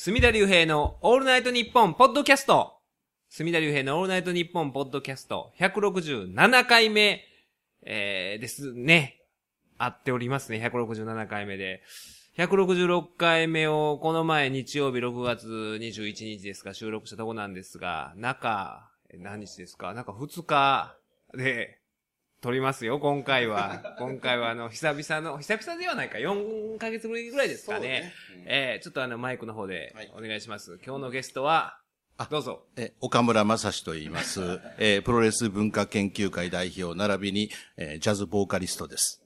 隅田隆平のオールナイトニッポンポッドキャスト。隅田隆平のオールナイトニッポンポッドキャスト167回目、えー、ですね。あっておりますね。167回目で。166回目をこの前日曜日6月21日ですか収録したとこなんですが、中、何日ですか？中2日で撮りますよ、今回は。今回はあの、久々の、久々ではないか、4ヶ月ぶりぐらいですかね。ねうんえー、ちょっとあの、マイクの方ではいお願いします。今日のゲストは、どうぞ。え、岡村正史と言います。えープロレス文化研究会代表並びに、えージャズボーカリストです。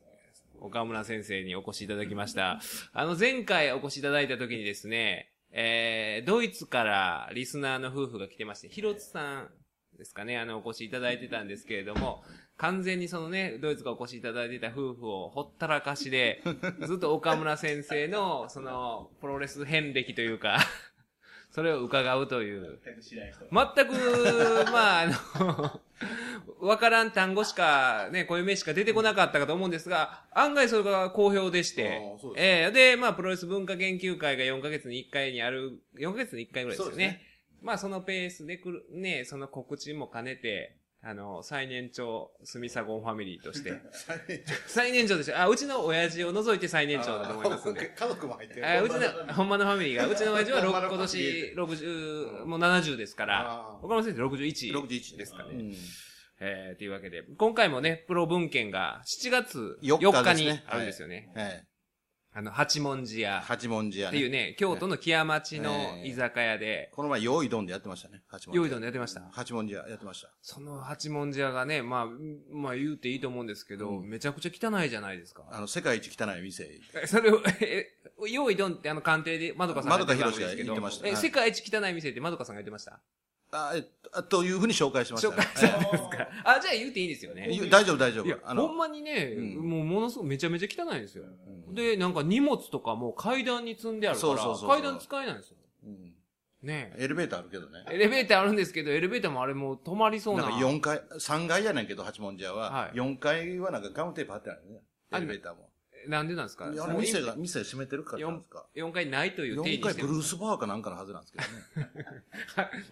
岡村先生にお越しいただきました。あの、前回お越しいただいた時にですね、えー、ドイツからリスナーの夫婦が来てまして、ひろつさんですかね、あの、お越しいただいてたんですけれども、完全にそのね、ドイツがお越しいただいてた夫婦をほったらかしで、ずっと岡村先生の、その、プロレス遍歴というか、それを伺うという。全く、まあ、あの、わからん単語しか、ね、こういう名しか出てこなかったかと思うんですが、案外それが好評でしてええで、まあ、プロレス文化研究会が4ヶ月に1回にある、4ヶ月に1回ぐらいですよね。ねまあ、そのペースでくる、ね、その告知も兼ねて、あの、最年長、スミサゴンファミリーとして。最年長。でしょ？あ、うちの親父を除いて最年長だと思いますんで。家族も入ってあうちの、ほんまのファミリーが、うちの親父は今年60、もう70ですから。岡村先生61 61ですかね。うん。えー、というわけで、今回もね、プロ文献が7月4 4日にあるんですよね。はい。あの、八文字屋八文字屋ね。っていうね、京都の木屋町のええ居酒屋で、この前、用意どんでやってましたね。八文字屋。用意どんでやってました八文字屋やってました。その八文字屋がね、まあ、まあ言うていいと思うんですけど、うんめちゃくちゃ汚いじゃないですか。あの、世界一汚い店。えそれを、え、用意どんってあの鑑定で、まどかさんがまどかやってたんですけどひろしが言ってましたえ、はい世界一汚い店ってまどかさんが言ってました？あ、えあというふうに紹介しましたね。紹介したんですか？あ、じゃあ言うていいんですよね。え大丈夫、大丈いやほんの、まにね、うんもうものすごくめちゃめちゃ汚いんですよ。うんで、なんか荷物とかも階段に積んであるから、そうそうそう階段使えないんですよ。うんねエレベーターあるけどね。エレベーターあるんですけど、エレベーターもあれもう止まりそうな。なんか4階、3階やねんけど、八文字屋はは。4階はなんかガムテープ貼ってあるね。あエレベーターも。なんでなんですか？いや店が、店閉めてるからなんですか？4階ないという定4階義にしてる。ブルースバーかなんかのはずなんですけどね。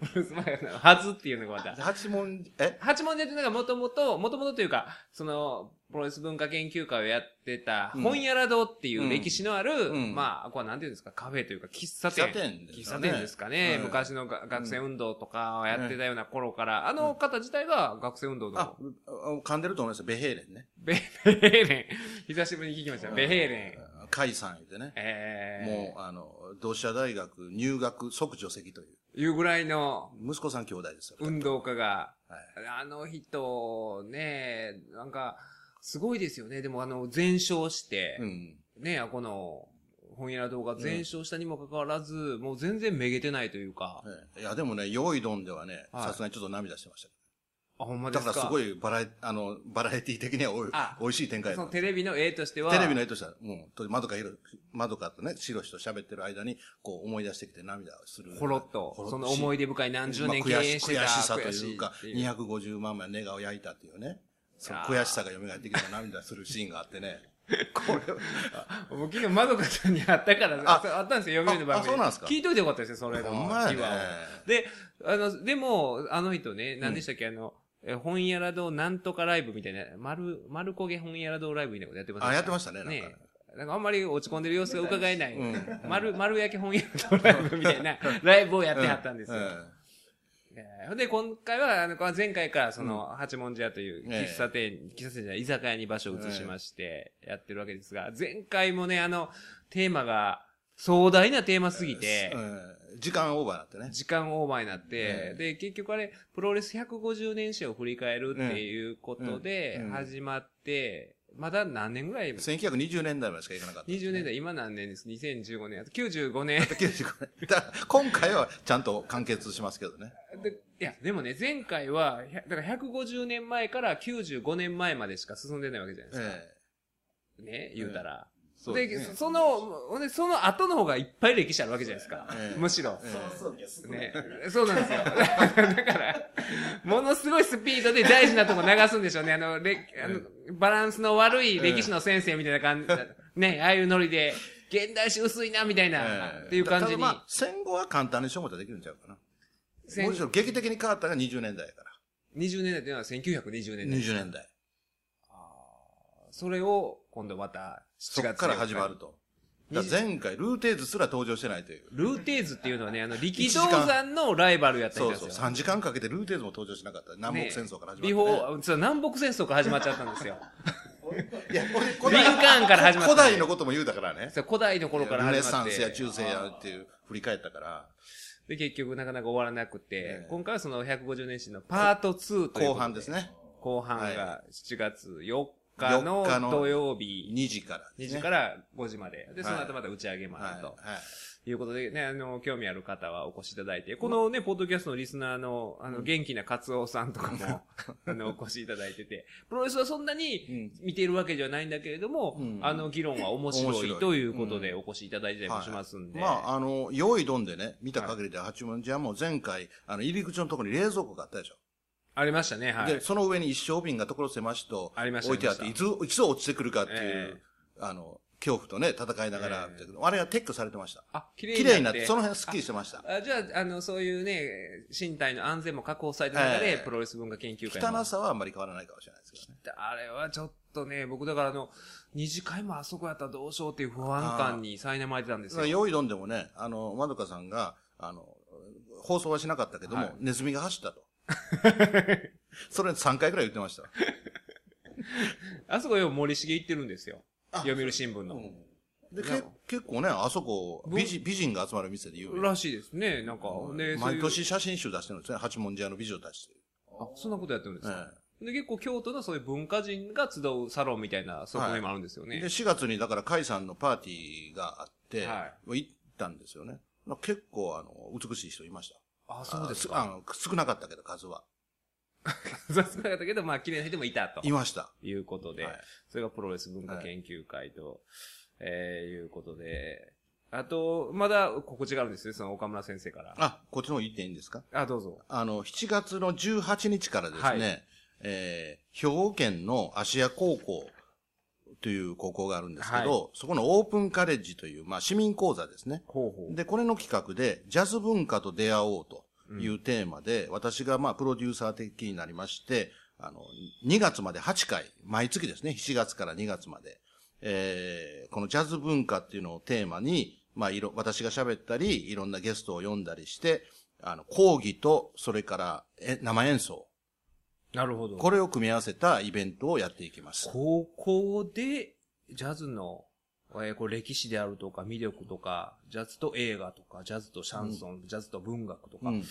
ブルースバーのはずっていうのがまた。八文字、え？八文字っていうのがもともと、もともとというか、その、プロレス文化研究会をやってた、うん本屋ら堂っていう歴史のある、うんまあ、これなんていうんですか、カフェというか、喫茶店。喫茶店です喫茶かね店ですかね。うん昔のが学生運動とかをやってたような頃から、あの方自体が学生運動あの、、噛んでると思いますベヘーレンね。ベ ベヘーレン。久しぶりに聞きました。ベヘーレン。甲斐さん言ってね。ええもう、あの、同志社大学入学即除籍という。いうぐらいの息子さん兄弟ですよ。運動家が、はいあの人、ね、なんか、すごいですよね。でもあの、全焼して、うん。ね、あこの、本屋動画全焼したにもかかわらず、もう全然めげてないというか。ええいや、でもね、用意どんではね、はいさすがにちょっと涙してました。あ、ほんまでだすか？からすごいバラエ、あの、バラエティ的にはおいあ美味しい展開そのテレビの絵としては。テレビの絵としては、もう、とまどかひろ、まどかとね、しろしと喋ってる間に、こう思い出してきて涙をする。ほろっと、その思い出深い何十年経営してた。悔しさというか、悔しいっていう250万枚ネガを焼いたっていうね。その悔しさが蘇ってきて涙するシーンがあってね。これは、僕昨日まどかちゃんに会ったから、あああったんですよ、読売の番組。ああそうなんですか聞いといてよかったですよ、それの。秘話をで、あの、でも、あの人ね、何でしたっけ、あの、え本屋ら堂なんとかライブみたいな、丸、丸焦げ本屋ら堂ライブみたいなことやってました？あ、やってましたね、なんか。ねなんかあんまり落ち込んでる様子が伺えない。うん丸、丸焼き本屋ら堂ライブみたいなライブをやってはったんですよ。ええーで、今回は、あの、前回から、その、八文字屋というええ。喫茶店、喫茶店じゃない、居酒屋に場所を移しまして、やってるわけですが、前回もね、あの、テーマが、壮大なテーマすぎて時間オーバーになってね。時間オーバーになって、ええ。で、結局あれ、プロレス150年史を振り返るっていうことで始まって、まだ何年ぐらい1920年代までしか行かなかった。20年代、今何年です ?2015 年。あと95年。95年。だ今回はちゃんと完結しますけどね。でいや、でもね、前回は、だから150年前から95年前までしか進んでないわけじゃないですか。えね、言うたら。そうでですねその、その後の方がいっぱい歴史あるわけじゃないですか。ええむしろ。えね。そうなんですよ。だから、ものすごいスピードで大事なとこ流すんでしょうね。あの、れあのバランスの悪い歴史の先生みたいな感じ、ね、ああいうノリで現代史薄いな、みたいな、ええっていう感じに。まあ、戦後は簡単にしようもたらできるんちゃうかな。戦もちろん劇的に変わったのが20年代やから。20年代というのは1920年代。20年代。それを、今度また、7月そっから始まると。だから前回、ルーテーズすら登場してないという。ルーテーズっていうのはね、あの、力道山のライバルやった人そうそう。ですよ。3時間かけてルーテーズも登場しなかった。南北戦争から始まビって、ね。フォー、そう南北戦争から始まっちゃったんですよ。いや、これ古リンカーンから始まった古代のことも言うたからね。そう古代の頃からルネ始まって。サンスや中世やっていう、振り返ったから、で、結局なかなか終わらなくて、ええ今回はその150年史のパート2という後半です。ね。後半がは7月4日の4日の土曜日2時からで2すね。時から5時まで。で、そのはい後また打ち上げもあると。はい。はいいうことでね、あの、興味ある方はお越しいただいて、このね、ポッドキャストのリスナーの、あの、元気なカツオさんとかも、あの、お越しいただいてて、プロレスはそんなに見ているわけじゃないんだけれども、うんあの、議論は面白いということでうお越しいただいたりもしますんで。まあ、あの、用意どんでね、見た限りで八文字はもう前回、あの、入り口のところに冷蔵庫があったでしょ。ありましたね、はいで、。その上に一升瓶が所狭しと置いてあって、いつ、いつ落ちてくるかっていう、えあの、恐怖とね、戦いながら、えあれが撤去されてました。あ、綺綺麗になって、その辺すっきりしてました。あじゃあ、あの、そういうね、身体の安全も確保された中で、ええプロレス文化研究会も汚さはあんまり変わらないかもしれないですけどね。あれはちょっとね、僕だからあの、二次会もあそこやったらどうしようっていう不安感に苛まれてたんですよ。用意どんでもね、あの、まどかさんが、あの、放送はしなかったけども、はいネズミが走ったと。それ3回くらい言ってました。あそこよ、森重行ってるんですよ。読売新聞の。で、け結構ね、あそこ、美人美人が集まる店で有名。らしいですね、なんか。で、そういう毎年写真集出してるんですね。八文字屋の美女たち。あ、そんなことやってるんですか、えで、結構京都のそういう文化人が集うサロンみたいな側面もあるんですよね。で、4月にだから、甲斐さんのパーティーがあって、は行ったんですよね。結構、あの、美しい人いました。あ、そうですか。ああの、少なかったけど、数は。そう少なかったけど、まあ、綺麗な人もいたと。いました。いうことで、はいそれがプロレス文化研究会と、えー、いうことで、あと、まだ告知があるんですね、その岡村先生から。あ、こっちの方行っていいんですか？あ、どうぞ。あの、7月の18日からですね、はいえー兵庫県の芦屋高校という高校があるんですけど、はそこのオープンカレッジという、まあ、市民講座ですね。ほうほで、これの企画で、ジャズ文化と出会おうというテーマで、私がまあ、プロデューサー的になりまして、あの、2月まで8回、毎月ですね、7月から2月まで、えーこのジャズ文化っていうのをテーマに、まあ、いろ、私が喋ったり、いろんなゲストを呼んだりして、あの、講義と、それから、え、生演奏。なるほど。これを組み合わせたイベントをやっていきます。高校で、ジャズの、えーこれ歴史であるとか、魅力とか、ジャズと映画とか、ジャズとシャンソン、ジャズと文学とか。うん。で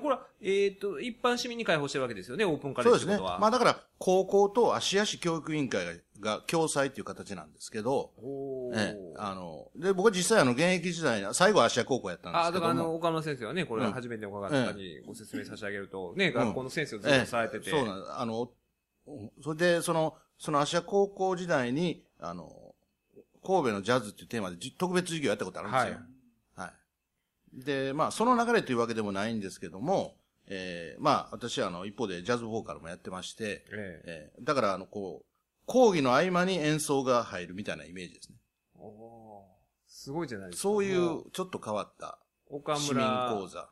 これは、えっ、と、一般市民に開放してるわけですよね、オープンカレそうですね。まあだから、高校と芦屋市教育委員会がが共催っていう形なんですけど、おーええ、あの、で、僕は実際あの、現役時代、最後は芦屋高校やったんですあ、だからあの。岡村先生はね、これうん初めて伺った方にご説明差し上げると、ね、学校の先生をずっとされてて。ええそうなんです。あの、それで、その、その芦屋高校時代に、あの、神戸のジャズっていうテーマでじ特別授業やったことあるんですよ。はい。で、まあ、その流れというわけでもないんですけども、えーまあ、私はあの、一方でジャズボーカルもやってまして、えええーだから、あの、こう、講義の合間に演奏が入るみたいなイメージですね。おーすごいじゃないですか。そういもう、ちょっと変わった岡市民村、講座。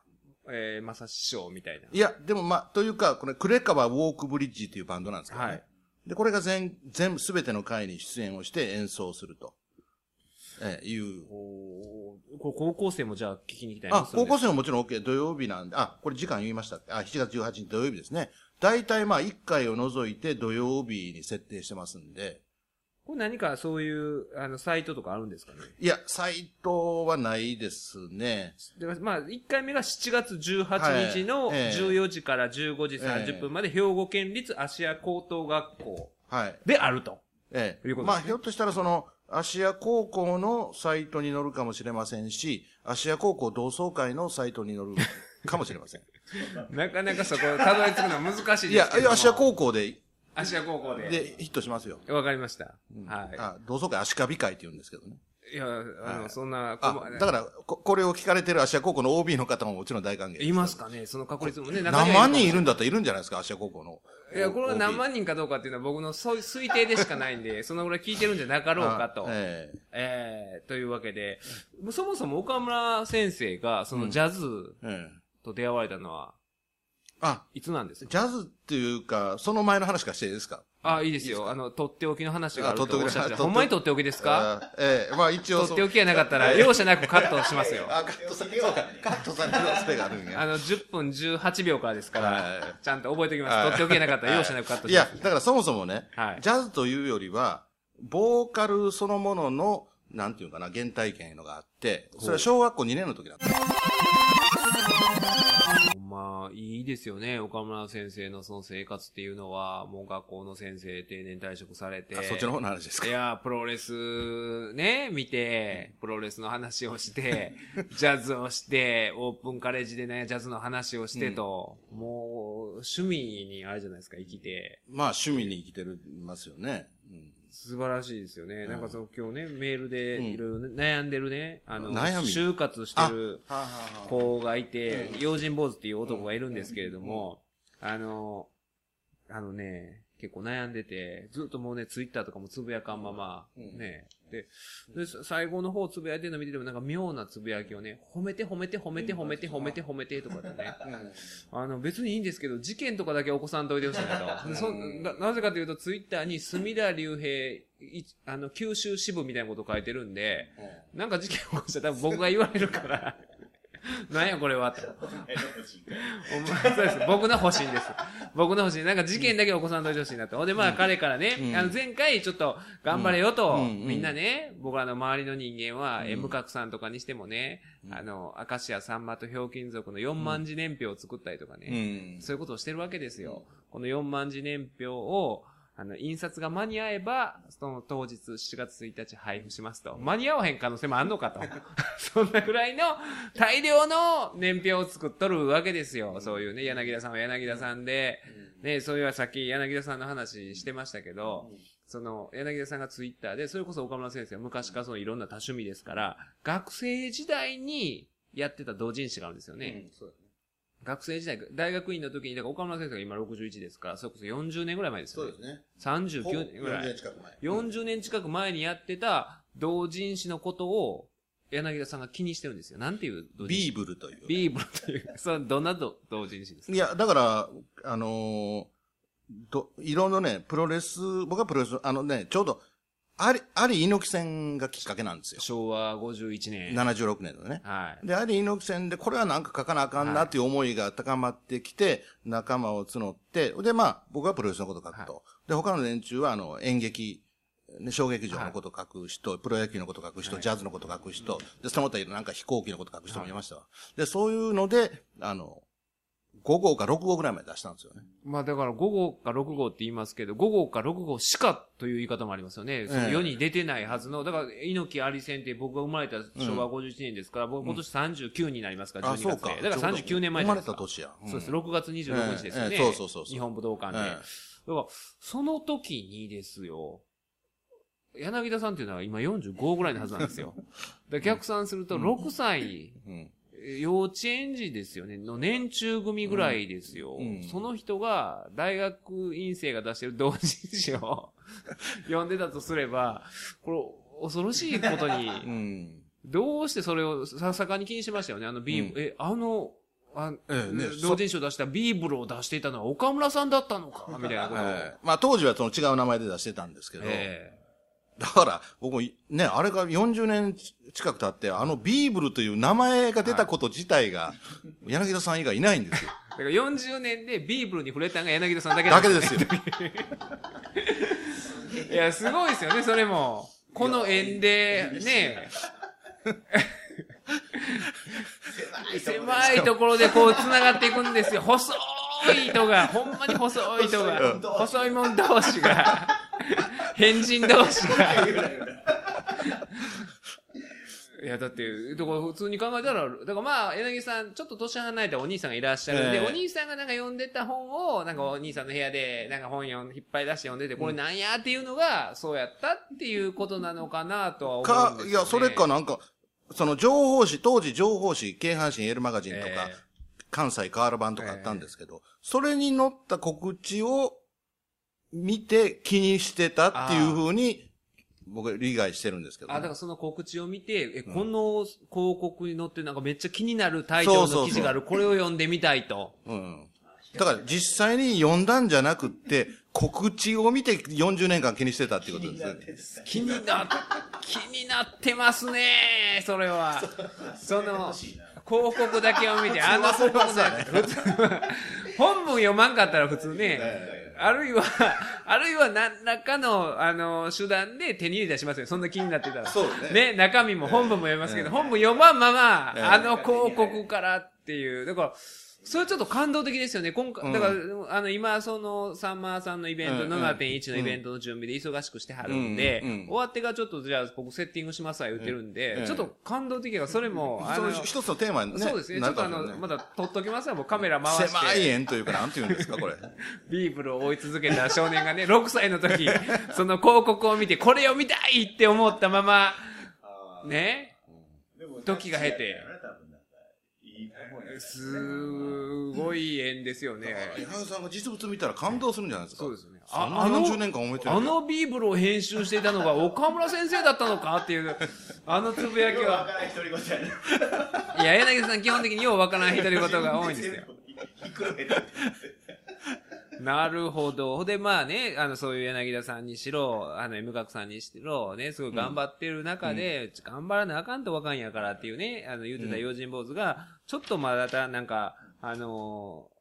えー、正志師匠みたいな。いや、でもまあ、というか、これ、クレカバーウォークブリッジっていうバンドなんですけどね。はいで、これが全、全部、すべての回に出演をして演奏すると。えーいう。お高校生もじゃあ聞きに行きたいあ、高校生生ももちろん OK。土曜日なんで、あ、これ時間言いましたあ、7月18日土曜日ですね。大体まあ、1回を除いて土曜日に設定してますんで。これ何かそういう、あの、サイトとかあるんですかね？いや、サイトはないですね。でまあ、1回目が7月18日のはいええ14時から15時30分まで、兵庫県立芦屋高等学校はい。であると。ええ。いうことですねまあ、ひょっとしたらその、芦屋高校のサイトに載るかもしれませんし、芦屋高校同窓会のサイトに載るかもしれません。なかなかそこ、たどり着くのは難しいいやですけど、も。芦屋高校で、芦屋高校で。で、ヒットしますよ。わかりました。はい。あ、同窓会足利会って言うんですけどね。いや、あの、はいそんな、あだから、ここれを聞かれてるアシア高校の OB の方ももちろん大歓迎。いますかねその確率もね、中何万人いるんだだったらいるんじゃないですか、アシア高校の。いや、これは何万人かどうかっていうのは僕のそう推定でしかないんで、そのぐらい聞いてるんじゃなかろうかと。あええー、というわけで、そもそも岡村先生が、そのジャズと出会われたのは、あ、いつなんですか？ジャズっていうか、その前の話からしていいですか？あ、いいですいいですよ。あの、とっておきの話があるとおっしゃってほんまにとっておきですか？あええまあ一応。とっておきがなかったら、容赦なくカットしますよ。あ、カットされ、そうか、カットされる恐れがあるんや。あの、10分18秒からですから、はい。ちゃんと覚えておきます。とっておきがなかったら、容赦なくカットいやします。、だからそもそもね、はい。ジャズというよりは、ボーカルそのものの、なんていうかな、原体験いうのがあって、それは小学校2年の時だった。まあ、いいですよね。岡村先生のその生活っていうのは、もう学校の先生定年退職されて。あそっちの方の話ですか？いや、プロレスね、見て、プロレスの話をして、ジャズをして、オープンカレッジでね、ジャズの話をしてと、もう、趣味にあれじゃないですか、生きて。まあ趣味に生きてるますよね。うん素晴らしいですよね。ん。なんかその今日ね、メールでうん。いろいろ悩んでるね、あの、就活してる子がいて、用心坊主っていう男がいるんですけれども、あの、あのね、結構悩んでて、ずっともうね、ツイッターとかもつぶやかんまま、うん。ね、で、最後の方つぶやいてるの見ててもなんか妙なつぶやきをね、褒めて褒めて褒めて褒めて褒めて褒めてとかってね、あの別にいいんですけど、事件とかだけ起こさんといてほしいなと。でそななぜかというと、ツイッターに隅田竜平、いあの、九州支部みたいなこと書いてるんで、なんか事件起こしたら多分僕が言われるから、なんやこれはと。お前そうです。僕の保身です。僕の保身。なんか事件だけ起こさんといてほしいなと。ほんで、まあ彼からね、うんあの前回ちょっと頑張れよと、うんうんみんなね、僕らの周りの人間は、M 角さんとかにしてもね、あの、明石家さんまとひょうきん族の4万字年表を作ったりとかね、うん。そういうことをしてるわけですよ。この4万字年表を、あの、印刷が間に合えば、その当日7月1日配布しますと。間に合わへん可能性もあんのかと。そんなぐらいの大量の年表を作っとるわけですよ。そういうね、柳田さんは柳田さんで、ね、そういうさっき柳田さんの話してましたけど、その、柳田さんがツイッターで、それこそ岡村先生は昔からそのいろんな多趣味ですから、学生時代にやってた同人誌があるんですよね。学生時代、大学院の時に、だから岡村先生が今61ですから、それこそ40年ぐらい前ですよね。そうですね。39年ぐら40い年。近く前。40年近く前にやってた同人誌のことを、柳田さんが気にしてるんですよ。なんていう同人誌？ビーブルという。ビーブルという。それどんなど同人誌ですか？いや、だから、あのーど、いろんなね、プロレス、僕はプロレス、あのね、ちょうど、あり、あり猪木戦がきっかけなんですよ。昭和51年。76年のね。はい。で、あり猪木戦で、これはなんか書かなあかんなっていう思いが高まってきて、仲間を募って、で、まあ、僕はプロレスのこと書くと。で、他の連中は、あの、演劇、ね、小劇場のこと書く人、プロ野球のこと書く人、ジャズのこと書く人、で、その他なんか飛行機のこと書く人もいましたわ。で、そういうので、あの、5号か6号ぐらいまで出したんですよね。まあだから5号か6号って言いますけど、5号か6号しかという言い方もありますよね。その世に出てないはずの、だから猪木あり戦って僕が生まれた昭和51年ですから、僕今年39になりますから、あ、12そうか月で。。だから39年前生まれ。た年や。んそうです。6月26日ですよね。そうそうそうそう日本武道館で。ええだから、その時にですよ、柳田さんっていうのは今45ぐらいのはずなんですよ。で逆算すると6歳、うん。幼稚園児ですよね。の年中組ぐらいですよ。うんうんその人が大学院生が出してる同人誌を 読んでたとすれば、これ恐ろしいことに、うん。どうしてそれをささかに気にしましたよね。あのビー、うんえ、あの、あええね同人誌を出したビーブルを出していたのは岡村さんだったのかみたいなことえまあ当時はその違う名前で出してたんですけど、えだから僕もいね、あれが40年近く経って、あのビーブルという名前が出たこと自体が、柳田さん以外いないんですよ。えだから40年でビーブルに触れたのが柳田さんだけだけですよ。いや、すごいですよね、それも。この縁で、ね狭いところでこう繋がっていくんですよ。細い糸が、ほんまに細い糸が、細いもん同士が、変人同士が。いいや、だって、だから普通に考えたら、だからまあ、柳さん、ちょっと年離れたお兄さんがいらっしゃるんで、ええお兄さんがなんか読んでた本を、なんかお兄さんの部屋で、なんか本読ん引っ張り出して読んでて、これなんやっていうのが、そうやったっていうことなのかなとは思うんかです、よ、ね。いや、それかなんか、その情報誌、当時情報誌、京阪神エールマガジンとか、え関西カール版とかあったんですけど、それに載った告知を見て気にしてたっていうふうに、僕は理解してるんですけど、あ、だからその告知を見て、え、この広告に載ってなんかめっちゃ気になるタイトルの記事がある、これを読んでみたいと。うん。だから実際に読んだんじゃなくって、告知を見て40年間気にしてたっていうことですね。気になっ、気になってますねそれは。その、広告だけを見て、あの広告だけ、普通は、本文読まんかったら普通ね、あるいは、あるいは何らかの、あの、手段で手に入れたりしますよ。そんな気になってたら。そうね、ね中身も本文も読みますけど、本文読まんまま、ええあの広告からっていう。だから、それちょっと感動的ですよね。今回、だから、あの、今、その、サンマーさんのイベント、うん。7.1のイベントの準備で忙しくしてはるんで、うん。うん。終わってからちょっと、じゃあ、僕セッティングしますわ言ってるんで、ええちょっと感動的が、それも、あの一つのテーマにね。そうですね。ちょっとあの、まだ撮っときますわ、僕カメラ回して。狭い円というか、なんて言うんですか、これ。ビーブルを追い続けた少年がね、6歳の時、その広告を見て、これを見たいって思ったまま、ね、時が経て、すごい縁ですよね。矢作さんが実物見たら感動するんじゃないですか？そうですよね。そんな40年間思えてるあのビーブルを編集していたのが岡村先生だったのかっていう、あのつぶやきは。からん独り言やね。いや、柳さん基本的にようわからん独り言が多いんですよ。なるほど。で、まあね、あの、そういう柳田さんにしろ、あの、M 学さんにしろ、ね、すごい頑張ってる中で、頑張らなあかんとわかんやからっていうね、あの、言ってた用心坊主が、ちょっとまだた、なんか、あのー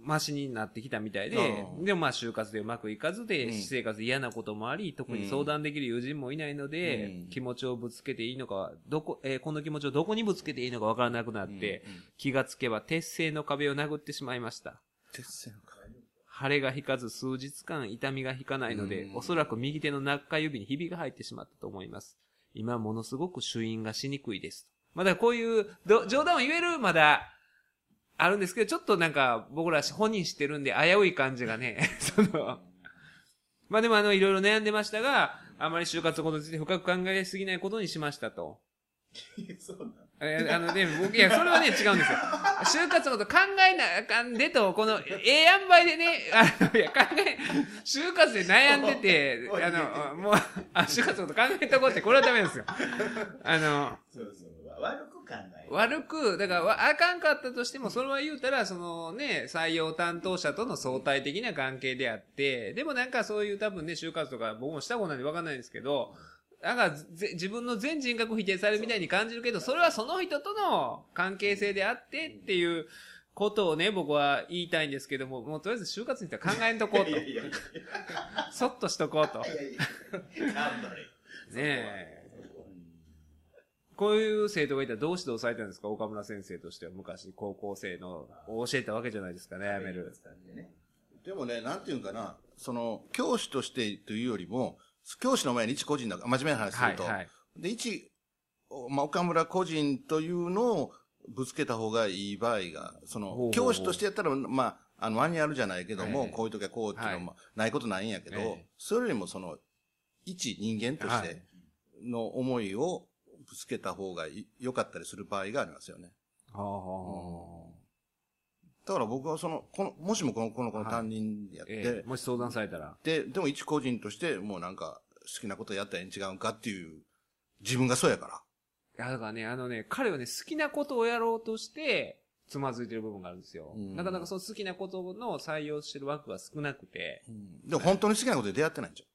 マシになってきたみたいでう、ん。でもまあ就活でうまくいかずで、うん。私生活で嫌なこともあり、特に相談できる友人もいないので、うん。気持ちをぶつけていいのか、どこ、えーこの気持ちをどこにぶつけていいのかわからなくなって、気がつけば鉄製の壁を殴ってしまいました。鉄線か腫れが引かず数日間痛みが引かないので、うんおそらく右手の中指にひびが入ってしまったと思います。今ものすごく朱印がしにくいです。まだこういうど冗談を言えるまだあるんですけど、ちょっとなんか僕ら本人知ってるんで危うい感じがね、その、まあでもあのいろいろ悩んでましたが、あまり就活のことについて深く考えすぎないことにしましたと。そうなんえあのね、僕、いや、それはね、違うんですよ。就活のこと考えなあかんでと、この、ええ塩梅でね、あの、いや、考え、就活で悩んでて、あの、もう、あ、就活のこと考えとこうって、これはダメですよ。あの、そうそう。悪く考える。悪く、だからわ、あかんかったとしても、それは言うたら、そのね、採用担当者との相対的な関係であって、でもなんかそういう多分ね、就活とか僕もしたことないんでわかんないんですけど、なんかぜ自分の全人格否定されるみたいに感じるけど、それはその人との関係性であってっていうことをね、僕は言いたいんですけども、もうとりあえず就活については考えんとこうといや。いやいや。そっとしとこうと。いやいや。なんだね。ねえ。こういう生徒がいたらどうして抑えたんですか岡村先生としては昔高校生のを教えたわけじゃないですかね、やめる。でもね、なんていうんかな、その、教師としてというよりも、教師の前に一個人だ、真面目な話すると、はいはい。で、一、おまあ、岡村個人というのをぶつけた方がいい場合が、その、ほうほうほう。教師としてやったら、まあ、あの、マニュアルじゃないけども、はいこういう時はこうっていうのは、はい。まあないことないんやけど、ええ。それよりもその、一人間としはてい。の思いをぶつけた方がい良かったりする場合がありますよね。はあはだから僕はその、この、もしもこの、この、このはい担任やっあて、ええもし相談されたら。で、でも一個人として、もうなんか、好きなことやったらええん違うんかっていう、自分がそうやから。いや、だからね、あのね、彼はね、好きなことをやろうとして、つまずいてる部分があるんですよ。うんなかなかその好きなことの採用してる枠が少なくて。でも本当に好きなことで出会ってないんじゃん。っ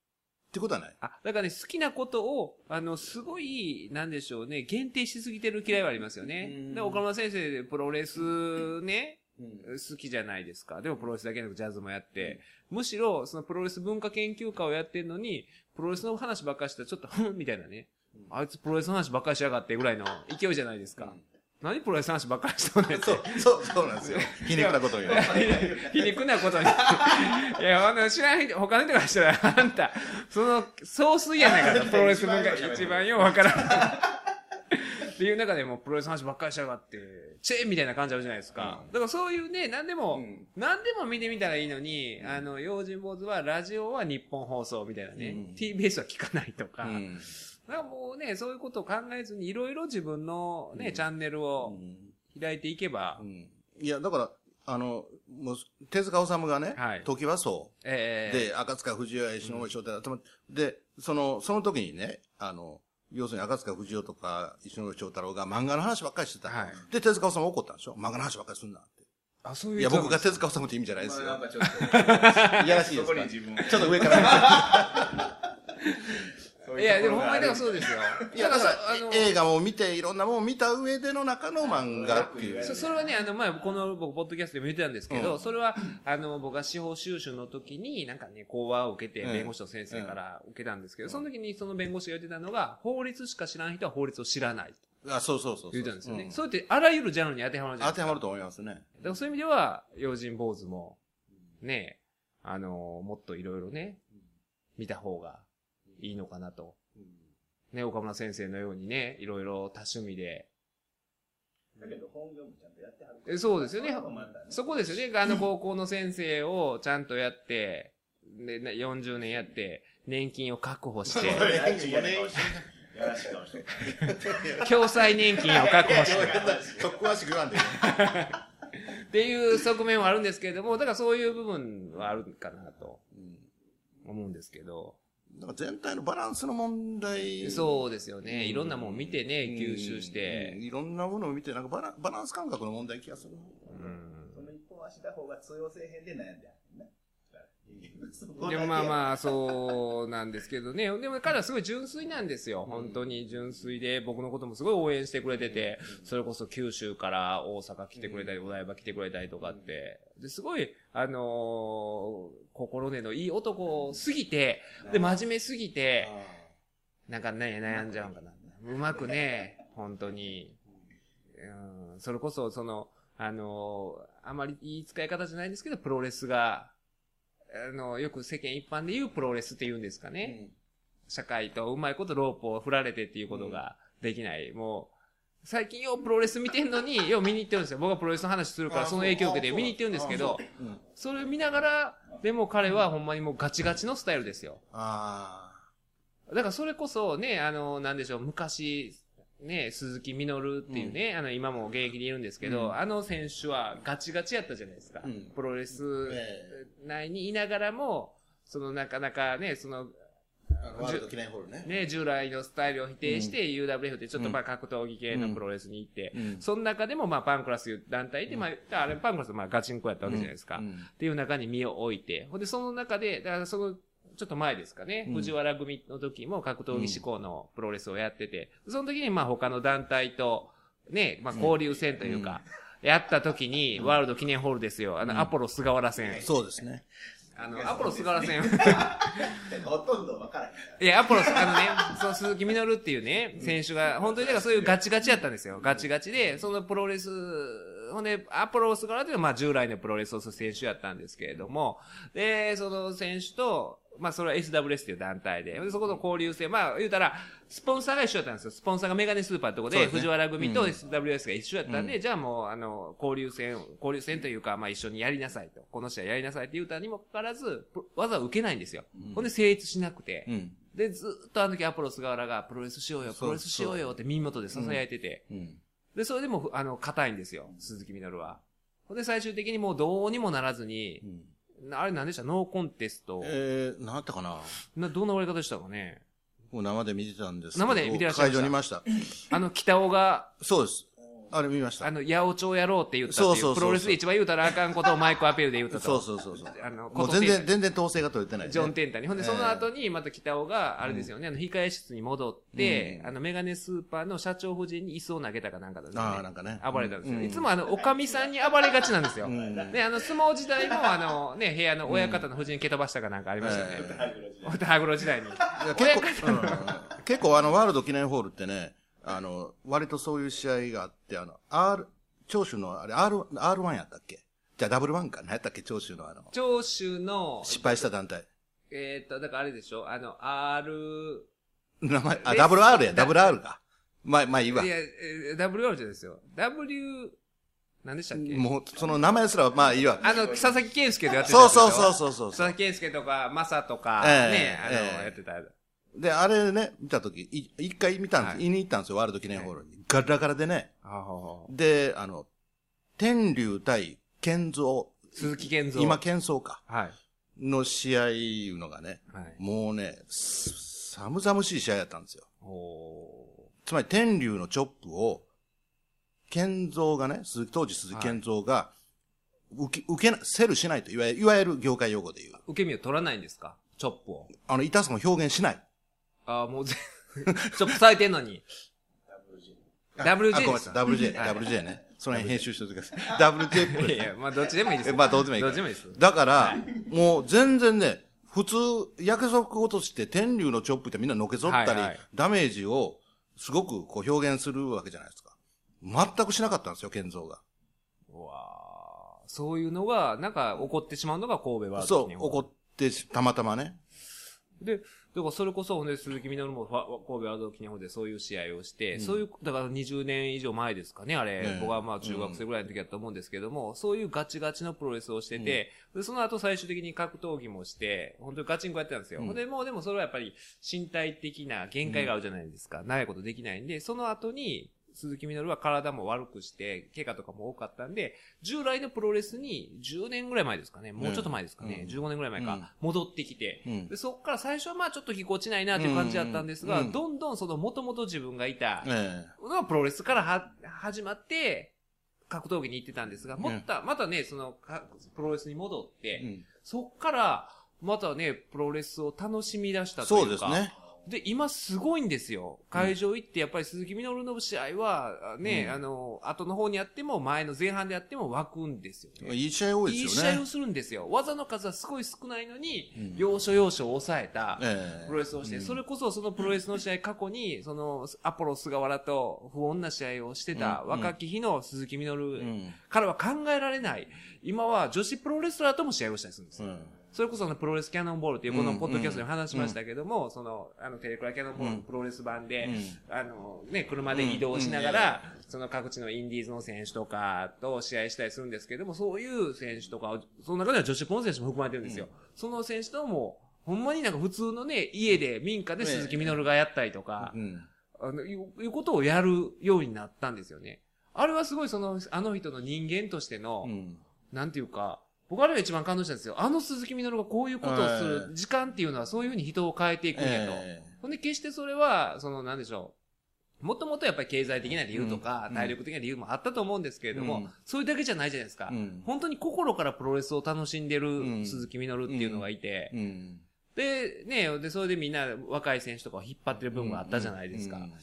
てことはない。あ、だからね、好きなことを、あの、すごい、なんでしょうね、限定しすぎてる嫌いはありますよねう。んで、岡村先生でプロレスね、好きじゃないですか。でもプロレスだけじゃなくジャズもやって、むしろ、そのプロレス文化研究家をやってるのに、プロレスの話ばっかりしたらちょっと、ふんみたいなね。あいつプロレスの話ばっかりしやがってぐらいの勢いじゃないですか。何プロレスの話ばっかりしとんねんって。そう、そう、そうなんですよ。皮肉なことにね。皮肉なことに。いや、あの、知らん人、他の人からしたら、あんた、その、総帥やな いかと、プロレス文化一番ようわからん。っていう中でもプロレスの話ばっかりしやがって、チェーンみたいな感じあるじゃないですか。だからそういうね、何でも、うん。何でも見てみたらいいのに、あの、用心坊主はラジオは日本放送みたいなね、うん。TBS は聞かないとか、うん。だからもうね、そういうことを考えずにいろいろ自分のね、うん。チャンネルうをん。開いていけば、うん。いや、だから、あの、もう、手塚治虫がね、はい。時はそう。ええ。で、赤塚不二夫や石森章太郎、で、その、その時にね、あの、要するに赤塚不二夫とか石森章太郎が漫画の話ばっかりしてた。はいで、手塚治虫怒ったんでしょ？漫画の話ばっかりすんなって。あ、そういう。いや、僕が手塚治虫って意味じゃないですよ。まあなんかちょっと、いやらしいですかそこに自分ちょっと上から。いや、でもほんまにだからそうですよ。いや、だからあの、映画も見て、いろんなものを見た上での中の漫画っていう。そそれはね、あの、前、この、僕、ポッドキャストでも言ってたんですけど、うんそれは、あの、僕が司法修習の時に、なんかね、講話を受けて、うん弁護士の先生から受けたんですけど、その時にその弁護士が言ってたのが、法律しか知らん人は法律を知らないとあ、そうそうそうそう。言ってたんですよね。うそうやって、あらゆるジャンルに当てはまるじゃないですか。当てはまると思いますね。だからそういう意味では、用心坊主も、ね、あの、もっといろいろね、見た方がいいのかなと。ね、岡村先生のようにね、いろいろ多趣味で、だけど本業もちゃんとやってはるえそうですよね。そこですよね。あの高校の先生をちゃんとやって、で、な40年やって、年金を確保して、共済年金を確保して、詳しく言わんで。っていう側面はあるんですけれども、だからそういう部分はあるかなと思うんですけど、なんか全体のバランスの問題。そうですよね。いろんなもん見てね、吸収しうんて、いろんなものを見て、なんかバラバランス感覚の問題気がする。うんその一本足した方が通用せえへんで悩んででもまあまあ、そうなんですけどね。でも彼はすごい純粋なんですよ。本当に純粋で、僕のこともすごい応援してくれてて、それこそ九州から大阪来てくれたり、お台場来てくれたりとかって。で、すごい、あのー心根のいい男すぎて、で、真面目すぎて、なんかね、悩んじゃうんかな。うまくね、本当に。うん、それこそ、その、あのーあまりいい使い方じゃないんですけど、プロレスが、あの、よく世間一般で言うプロレスって言うんですかね。社会とうまいことロープを振られてっていうことができない。もう、最近ようプロレス見てんのに、よう見に行ってるんですよ。僕はプロレスの話するから、あその影響を受けて見に行ってるんですけど、うんそれを見ながら、でも彼はほんまにもうガチガチのスタイルですよ。あだからそれこそね、あの、なんでしょう、昔、ね、鈴木みのるっていうね、あの、今も現役でいるんですけど、うん。あの選手はガチガチやったじゃないですか。うん。プロレスえ内にいながらも、そのなかなかね、その、あ。ワールド記念ホールね。ね、従来のスタイルを否定して、UWF ってちょっとまあ格闘技系のプロレスに行って、うん。その中でもまあパンクラスいう団体で、まあ、あれパンクラスはまあガチンコやったわけじゃないですか。うん。っていう中に身を置いて、ほんで、その中で、だからその、ちょっと前ですかね、うん藤原組の時も格闘技志向のプロレスをやってて、その時にまあ他の団体と、ね、まあ交流戦というか、やった時に、ワールド記念ホールですよ。あの、アポロ菅原戦。そうですね。あの、アポロ菅原戦。ほとんど分からへんいや、アポロ、あのね、その鈴木みのるっていうね、選手が、本当にだからそういうガチガチやったんですよ。ガチガチで、そのプロレス、ほんで、アポロスからっていうのは、まあ従来のプロレスをする選手やったんですけれども、で、その選手と、まあそれは SWS っていう団体で、でそこの交流戦、まあ言うたら、スポンサーが一緒だったんですよ。スポンサーがメガネスーパーってとこで、で藤原組とうん SWS が一緒やったんで、じゃあもう、あの、交流戦、交流戦というか、まあ一緒にやりなさいと。この試合やりなさいって言うたにもかかわらず、プ技を受けないんですよ。ほんで成立しなくて。うん。で、ずっとあの時アポロ菅原がプロレスしようよ、プロレスしようよって耳元で囁いてて。うん。で、それでも、あの、硬いんですよ、鈴木みのるは。ほんで、最終的にもうどうにもならずにう、んあれ何でした？ノーコンテスト。えー、なったかな？な、どんな終わり方でしたかね？もう生で見てたんですけど生で見てらっしゃいました会場にいました。あの、北尾が、そうです。あれ見ました。あの、八百長やろうって言ったっていう、そうそうそうプロレスで一番言うたらあかんことをマイクアピールで言ったと。そうそうそうそう。あの、もう全然、全然統制が取れてない、ね。ジョン・テンタに。ほんで、ええその後に、また北尾が、あれですよね、あの、控え室に戻って、うんあの、メガネスーパーの社長夫人に椅子を投げたかなんかだったああ、なんかね。暴れたんですよ。うんいつもあの、おかみさんに暴れがちなんですよ。んで、あの、相撲時代も、あの、ね、部屋の親方の夫人蹴飛ばしたかなんかありましたよね。お手羽黒時代に。結構、うん結構あの、ワールド記念ホールってね、あの、割とそういう試合があって、あの、R、長州の、あれ、R、R1 やったっけ？じゃあダブルワンか何やったっけ？長州のあの、長州の、失敗した団体。えーっと、だからあれでしょ？あの、R、名前、あ、ダブル R や、だダブル R か。まあ、まあいいわい。や、えー WR じゃないですよ。W、何でしたっけ？もう、その名前すら、まあいいわ。あの、佐々木健介とやってたそうそうそうそうそう佐々木健介とか、マサとか、ええね、あの、ええやってた。で、あれね、見たとき、い一回見たんです、はい見に行ったんですよ、ワールド記念ホールに。ガラガラでね。で、あの、天竜対健三、鈴木健三。今健三か、はい。の試合いうのがね、はい。もうね、す寒々しい試合やったんですよ。おつまり天竜のチョップを、健三がね、鈴木当時鈴木健三が、受け、受けな、セルしないと、いわゆる、いわゆる業界用語で言う。ー受け身を取らないんですか？チョップを。あの、痛さも表現しない。ああ、もうぜ、チョップ咲いてんのに。WJ あごめんなですさい、WJ、はい WJ ね。その辺編集しておいてください。WJ いやいや、まあどっちでもいいです。まあどうでもいいからどっちでもいいです。だから、もう全然ね、普通、約束事して天竜のチョップってみんなのけぞったり、ダメージをすごくこう表現するわけじゃないですか。全くしなかったんですよ、健三が。うわあそういうのが、なんか起こってしまうのが神戸ワールドそう、記念ホール怒ってし、たまたまね。で、だからそれこそ、ほんで、鈴木みのるも神戸ワールド記念ホールでそういう試合をして、うんそういう、だから20年以上前ですかね、あれ。ええ僕はまあ中学生ぐらいの時だと思うんですけども、そういうガチガチのプロレスをしてて、でその後最終的に格闘技もして、本当にガチンコやってたんですよ。うんで、もうでもそれはやっぱり身体的な限界があるじゃないですか。長いことできないんで、その後に、鈴木みのるは体も悪くして、怪我とかも多かったんで、従来のプロレスに10年ぐらい前ですかね、もうちょっと前ですかね、うん。15年ぐらい前うん。か、戻ってきて、うん。で、そこから最初はまあちょっとぎこちないなという感じだったんですが、うん。どんどんその元々自分がいたえのがプロレスからは始まって、格闘技に行ってたんですが、もった、またね、そのかプロレスに戻って、そっからまたね、プロレスを楽しみ出したというか。そうですね。で、今すごいんですよ。会場行って、やっぱり鈴木みのるの試合は、ね、うんあの、後の方にやっても、前の前半でやっても湧くんですよね。いい試合多いいいですよね。試合をするんですよ。技の数はすごい少ないのに、うん要所要所を抑えた、ええプロレスをして、うんそれこそそのプロレスの試合、過去に、その、アポロ菅原と不穏な試合をしてたうん若き日の鈴木みのるうんからは考えられない。今は女子プロレスラーとも試合をしたりするんですよ。うんそれこそあのプロレスキャノンボールっていうこのうんポッドキャストでも話しましたけども、その、あのテレクラキャノンボールのうん。プロレス版で、うん。あの、ね、車で移動しながら、その各地のインディーズの選手とかと試合したりするんですけども、そういう選手とか、その中では女子プロの選手も含まれてるんですよ。その選手とも、ほんまになんか普通のね、家で民家で鈴木みのるがやったりとか、うん。あの、いういうことをやるようになったんですよね。あれはすごいその、あの人の人間としての、うん。なんていうか、僕あれが一番感動したんですよ。あの鈴木みのるがこういうことをすえる時間っていうのはそういうふうに人を変えていくんやと。えほんで決してそれは、そのなんでしょう。もともとやっぱり経済的な理由とか、うん体力的な理由もあったと思うんですけれども、うんそれだけじゃないじゃないですか。うん本当に心からプロレスを楽しんでうるん鈴木みのるっていうのがいて、で、ね、で、それでみんな若い選手とかを引っ張ってる部分があったじゃないですか。うん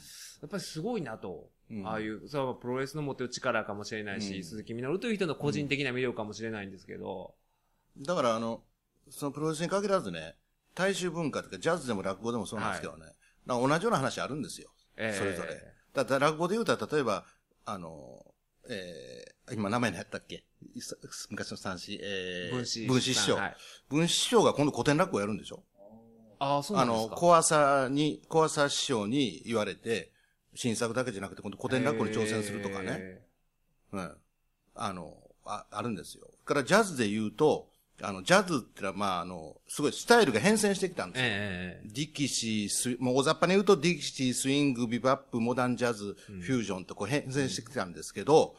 やっぱりすごいなと。うん。ああいう、それはプロレスの持ってる力かもしれないし、うん。鈴木みのるという人の個人的な魅力かもしれないんですけど、だからあの、そのプロレスに限らずね、大衆文化とかジャズでも落語でもそうなんですけどね、なんか同じような話あるんですよ。ええ。それぞれ。だって落語で言うたら、例えば、あの、えー、今名前何やったっけ？いさ昔の三子、えー、分子分子師匠。はい分子師匠が今度古典落語やるんでしょ？ああ、そうなあの、んですか。小朝に、小朝師匠に言われて、新作だけじゃなくて今度古典落語に挑戦するとかね。えうん。あの、あ、あるんですよ。からジャズで言うと、あの、ジャズってのは、まあ、あの、すごいスタイルが変遷してきたんえですよ。ええディキシー、スイもう大雑把に言うと、ディキシー、スイング、ビバップ、モダンジャズ、フュージョンとこう変遷してきたんですけど、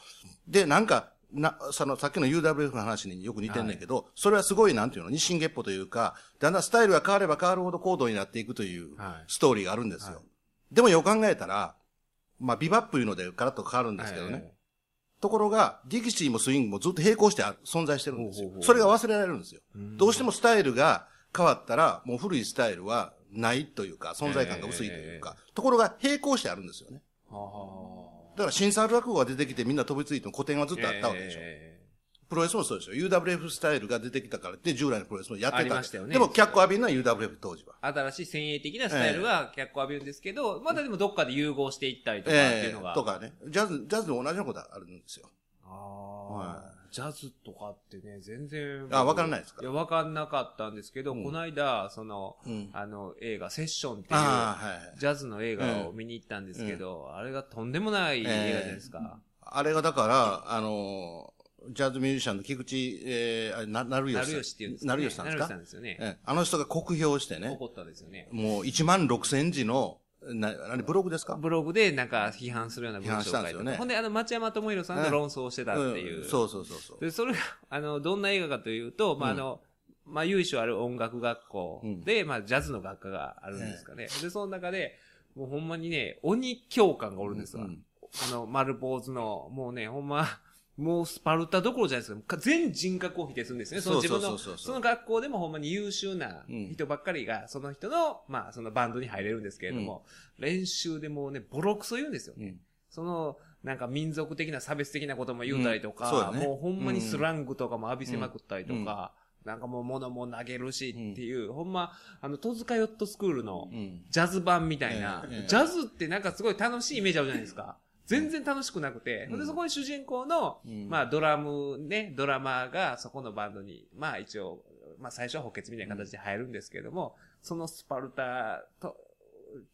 で、なんか、な、その、さっきの UWF の話によく似てんねんけど、それはすごい、なんていうの、日進月歩というか、だんだんスタイルが変われば変わるほど高度になっていくというはいストーリーがあるんですよ。はいでもよく考えたら、まあ、ビバップいうのでガラッと変わるんですけどね。ところが、ディキシーもスイングもずっと並行してあ存在してるんですよほうほうほ。うそれが忘れられるんですよ。うんどうしてもスタイルが変わったら、もう古いスタイルはないというか、存在感が薄いというか、ところが並行してあるんですよね。はだから新作落語が出てきてみんな飛びついても古典はずあっとあったわけでしょ。えプロレスもそうですよ。UWF スタイルが出てきたからって従来のプロレスもやってありた。ましたよねでも脚光浴びるのは UWF 当時は。え新しい先鋭的なスタイルが脚光浴びるんですけど、まだでもどっかで融合していったりとかっていうのが。ええとかね。ジャズ、ジャズでも同じようなことあるんですよ。あああ、ジャズとかってね、全然。あわからないですか？いや、わかんなかったんですけど、うんこの間、その、うん。あの、映画、セッションっていう、はい。ジャズの映画を見に行ったんですけど、あれがとんでもない映画じゃないですか。あれがだから、あのージャズミュージシャンの菊池、えー、な、なるよなしるよしっていうんですなるよしさんですか？なるよしさんですよね。ええ。あの人が酷評してね、怒ったですよね。もう1万6千字の、な、あれブログですか？ブログでなんか批判するような文章を批判し書いてたんですよね。ほんで、あの、町山智弘さんと論争してたっていう。ん。そうそうそうそう。で、それが、あの、どんな映画かというと、まあ、あの、まあ、由緒ある音楽学校で、まあ、ジャズの学科があるんですかね。で、その中で、もうほんまにね、鬼教官がおるんですわ。うん。あの、丸坊主の、もうね、ほんま、もうスパルタどころじゃないですか。全人格を否定するんですね。その自分の、その学校でもほんまに優秀な人ばっかりが、その人の、まあ、そのバンドに入れるんですけれども、練習でもうね、ボロクソ言うんですよ。うんその、なんか民族的な差別的なことも言うたりとか、うんねもうほんまにスラングとかも浴びせまくったりとか、なんかもう物も投げるしっていう、ほんま、あの、戸塚ヨットスクールのうん。ジャズ版みたいな、ええジャズってなんかすごい楽しいイメージあるじゃないですか。全然楽しくなくて、うん。で、そこに主人公の、うん。まあドラムね、ドラマーがそこのバンドに、まあ一応、まあ最初は補欠みたいな形で入るんですけれども、そのスパルタと、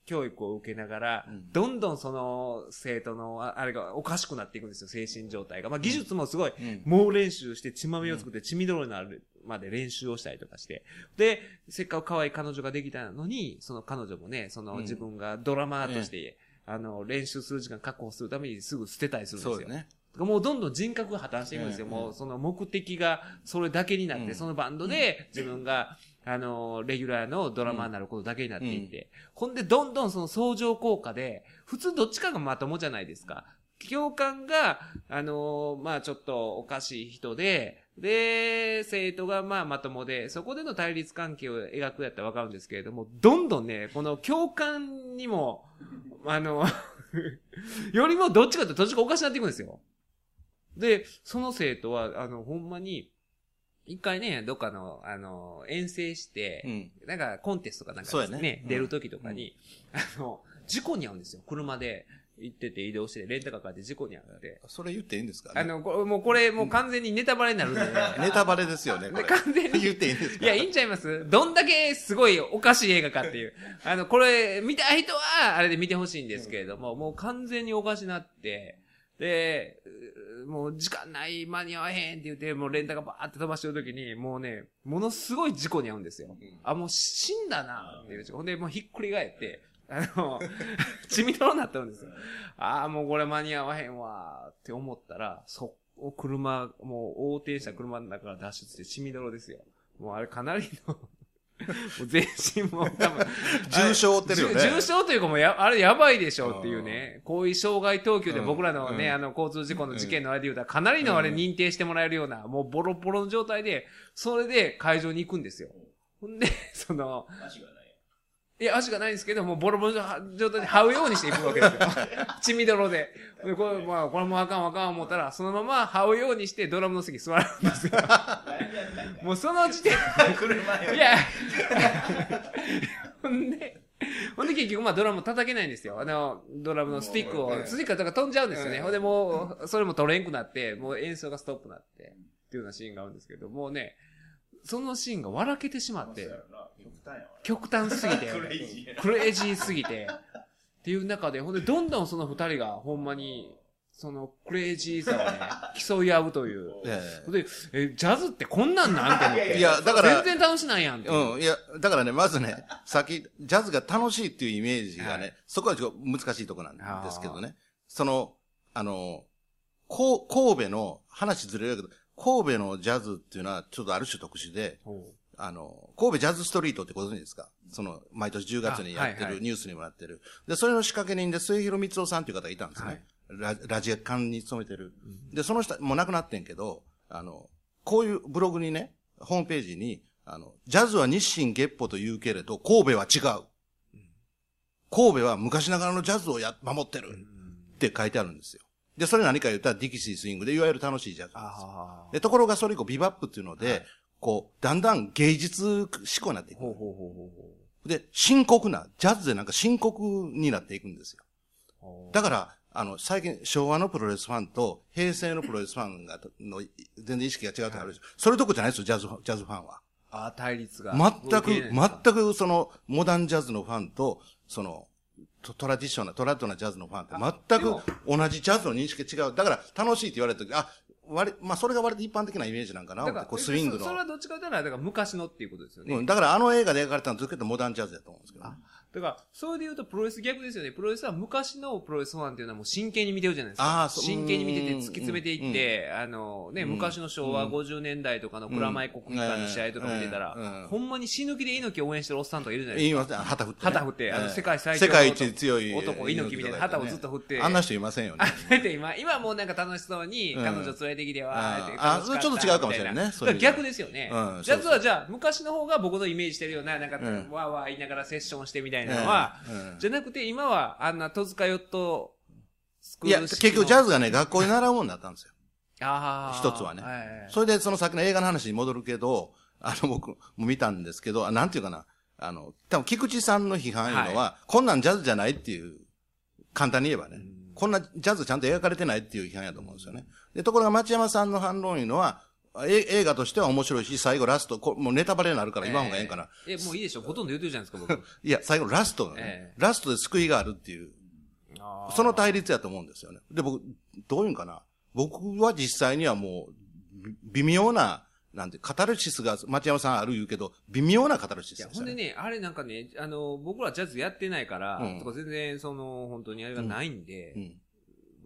教育を受けながら、うん。どんどんその生徒のああれがおかしくなっていくんですよ、精神状態が。まあ技術もすごい、うん。猛練習して血まみれを作って血みどろになるまで練習をしたりとかして。で、せっかく可愛い彼女ができたのに、その彼女もね、そのうん。自分がドラマーとして、あの、練習する時間確保するためにすぐ捨てたりするんですよ。そうよね。もうどんどん人格が破綻していくんですよ。うんもうその目的がそれだけになって、うんそのバンドで自分が、あの、レギュラーのドラマーになることだけになっていって、ほんでどんどんその相乗効果で、普通どっちかがまともじゃないですか。教官が、あのまあちょっとおかしい人で、で、生徒がまあまともで、そこでの対立関係を描くやったらわかるんですけれども、どんどんね、この教官にも、あの、よりもどっちかというと途中からおかしくなっていくんですよ。で、その生徒は、あの、ほんまに、一回ね、どっかの、あの、遠征して、うん。なんかコンテストかなんかねうん出る時とかに、あの、事故に遭うんですよ。車で行ってて移動して、レンタカー借りて事故に遭って。それ言っていいんですか？ねあの、これ、もうこれ、もう完全にネタバレになるんでね。ネタバレですよね、こでれ。完全に言っていいんですか？いや、いいんちゃいますどんだけすごいおかしい映画かっていう。あの、これ、見たい人は、あれで見てほしいんですけれども、もう完全におかしなって、で、うもう時間ない、間に合わへんって言って、もうレンタカーバーって飛ばしてる時に、もうね、ものすごい事故に遭うんですよ。あ、もう死んだなっていう。ほんで、もうひっくり返って、あの、血みどろになってるんですよ。ああ、もうこれ間に合わへんわって思ったら、そ、車、もう横転した車の中から脱出して血みどろですよ。もうあれかなりの、もう全身も多分、重傷負ってるよね。重重傷というかもうや、あれやばいでしょっていうね。こういう障害等級で僕らのね、うんあの、交通事故の事件のあれで言うたら、かなりのあれ認定してもらえるような、もうボロボロの状態で、それで会場に行くんですよ。ほんで、その、足がない。いや、足がないんですけど、もうボロボロの状態で這うようにしていくわけですよ。血みどろで。で、これ、まあ、これもあかんあかん思ったら、そのまま這うようにしてドラムの席座るんですよ。もうその時点車よ。いや、ほんで、ほんで結局まあドラム叩けないんですよ。あの、ドラムのスティックを、次からとか飛んじゃうんですよね。ほんでもう、それも取れんくなって、もう演奏がストップになって、っていうようなシーンがあるんですけど、もうね、そのシーンが笑けてしまって端やわ。極端すぎて、クレイジーやクレイジーすぎて、っていう中で、ほんで、どんどんその二人が、ほんまに、その、クレイジーさをね、競い合うという。えほんで、え、ジャズってこんなんなんて思って。えいや、だから、全然楽しないやんって。うん、いや、だからね、まずね、さっき、ジャズが楽しいっていうイメージがね、はいそこはちょっと難しいとこなんですけどね。その、あの、こう神戸の、話ずれるけど、神戸のジャズっていうのはちょっとある種特殊で、ほうあの、神戸ジャズストリートってご存知ですか？その、毎年10月にやってる、あはいはいニュースにもなってる。で、それの仕掛け人で末広光夫さんっていう方がいたんですね。ララジカンに勤めてる。で、その人、もう亡くなってんけど、あの、こういうブログにね、ホームページに、あの、ジャズは日清月歩と言うけれど、神戸は違う。神戸は昔ながらのジャズをや、守ってる。って書いてあるんですよ。で、それ何か言ったらディキシースイングで、いわゆる楽しいジャズですで、ところがそれ以降ビバップっていうので、こう、だんだん芸術志向になっていく。ほうほうほうほうで、深刻な、ジャズでなんか深刻になっていくんですよ。だから、あの、最近、昭和のプロレスファンと平成のプロレスファンが、の、全然意識が違うとかあるでしょ。それどころじゃないですよ、ジャズ、ジャズファンは。あ、対立が。全く、全くその、モダンジャズのファンと、その、トトラディショナル、トラッドなジャズのファンって全く同じジャズの認識が違う。だから、楽しいって言われた時、あ、割、まあ、それが割と一般的なイメージなんかな。だから、こうスイングのそそれ。はどっちかというと、だから昔のっていうことですよね。うん、だからあの映画で描かれたのはずっとモダンジャズだと思うんですけどね、だから、それで言うとプロレス逆ですよね。プロレスは昔のプロレスファンっていうのはもう真剣に見てるじゃないですか。あーそう。真剣に見ててうん突き詰めていって、あのね、昔の昭和50年代とかの蔵前国技館の試合とか見てたら、ほんまに死ぬ気で猪木を応援してるおっさんとかいるじゃないですか。ますね。旗振って、ね。旗振って、あの、ええ世界最強世界一強い男、猪木みたいな旗をずっと振って。あんな人いませんよね。今、今はもうなんか楽しそうに、うん。彼女連れてきてわーってあ楽しかったちょっと違うかもしれないね逆ですよね。うん。ジャズそうそうはじゃあ、昔の方が僕のイメージしてるような、なんか、うん。わーわー言いながらセッションしてみたいなのは、じゃなくて、今は、あんな、戸塚ヨットスクいや、ール結局ジャズズがね、学校で習うもんになったんですよ。あー。一つはね。はいそれでその先の映画の話に戻るけど、あの、僕も見たんですけど、あなんていうかな、あの、多分菊池さんの批判いうのは、こんなんジャズじゃないっていう、簡単に言えばね、こんなジャズちゃんと描かれてないっていう批判やと思うんですよね。で、ところが町山さんの反論いうのは、え映画としては面白いし、最後ラスト、こもうネタバレになるから言わん方がええんかな。え、もういいでしょほとんど言ってるじゃないですか、僕。いや、最後ラストがね、ええラストで救いがあるっていう、その対立やと思うんですよね。で、僕、どういうんかな。僕は実際にはもう、び微妙な、なんて、カタルシスが町山さんある言うけど、微妙なカタルシスですよね。ほんでね、あれなんかね、あの、僕らジャズやってないから、うんとか全然、その、本当にあれがないんで、うん。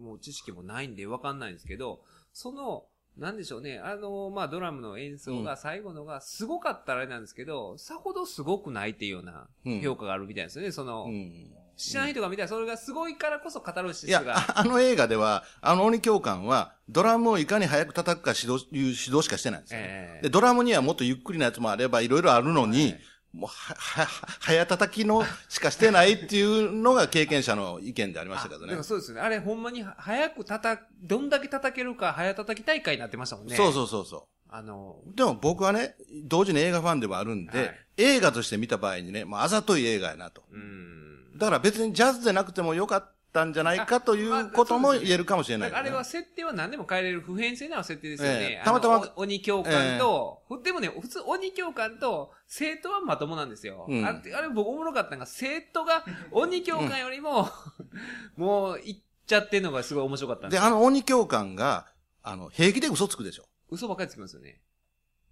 もう知識もないんでわかんないんですけど、その、なんでしょうね、あの、まあ、ドラムの演奏が最後のがすごかったらあれなんですけど、さほどすごくないっていうようなうん。評価があるみたいですよね、その、うん。知らない人が見たらそれがすごいからこそカタルシいやスが。、ああの映画では、あの鬼教官は、ドラムをいかに早く叩くか指導、いう指導しかしてないんですよね、ええ。で、ドラムにはもっとゆっくりなやつもあれば、いろいろあるのに、はいもう、は、は、は早叩きのしかしてないっていうのが経験者の意見でありましたけどねだから。そうですよね。あれほんまに早く叩、どんだけ叩けるか早叩き大会になってましたもんね。そうそうそうそう。あの、でも僕はね、同時に映画ファンではあるんで、はい映画として見た場合にね、まあ、あざとい映画やなと。うん。だから別にジャズでなくてもよかったんじゃないかということも言えるかもしれない、だからあれは設定は何でも変えれる普遍性な設定ですよね。ええたまたま鬼教官と、でもね、普通鬼教官と生徒はまともなんですよ。うんああれ僕おもろかったのが、生徒が鬼教官よりも、もう行っちゃってんのがすごい面白かったんでで、すあの鬼教官が、あの、平気で嘘つくでしょ。嘘ばっかりつきますよね。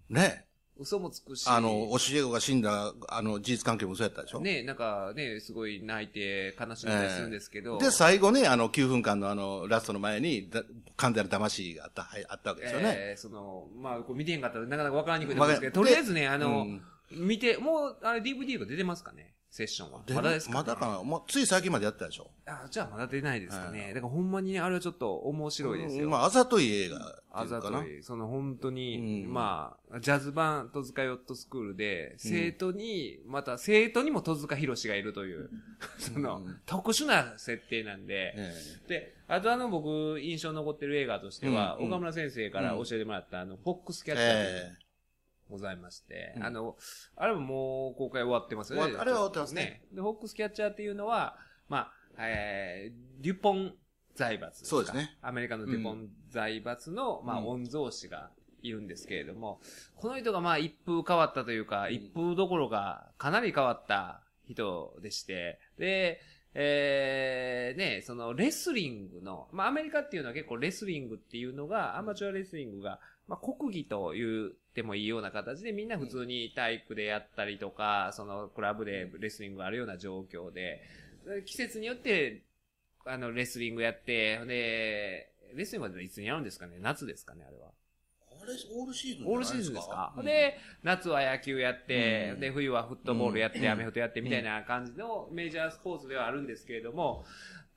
ね。嘘もつくし。あの、教え子が死んだ、あの、事実関係も嘘やったでしょ？ね、なんかね、すごい泣いて悲しんだりするんですけど。で、最後ね、あの、9分間のあの、ラストの前に、だ完全な魂があった、はいあったわけですよね。えーその、まあ、こう見てへんかったらなかなかわからにくいと思うんですけど、とりあえずね、あの、うん見て、もう、あれ DVD が出てますかね？セッションは。でまだですか、ね、まだかな？もう、つい最近までやったでしょ？あ、じゃあまだ出ないですかね。はいだからほんまにね、あれはちょっと面白いですよ。うんまあ、あざとい映画あざ。とい、その本当に、うんまあ、ジャズ版戸塚ヨットスクールで、生徒に、また生徒にも戸塚博士がいるという、その、うん特殊な設定なんで、えで、あとあの僕、印象に残ってる映画としては、うんうん岡村先生から教えてもらった、あの、フォックスキえャッチャーえございまして、うん。あの、あれももう公開終わってますよね。あれは終わってますね。で、フォックスキャッチャーっていうのは、まあ、えー、デュポン財閥か。そうですね。アメリカのデュポン財閥の、まあ、うん御曹司がいるんですけれども、この人がまあ、一風変わったというか、一風どころか、かなり変わった人でして、で、えー、ね、そのレスリングの、まあアメリカっていうのは結構レスリングっていうのが、アマチュアレスリングが、まあ国技と言ってもいいような形でみんな普通に体育でやったりとか、そのクラブでレスリングがあるような状況で、季節によって、あの、レスリングやって、で、レスリングはいつにやるんですかね？夏ですかねあれは。あれ、オールシーズンオールシーズンですか、うん。で、夏は野球やって、うん。で、冬はフットボールやって、うん。アメフトやってみたいな感じのメジャースポーツではあるんですけれども、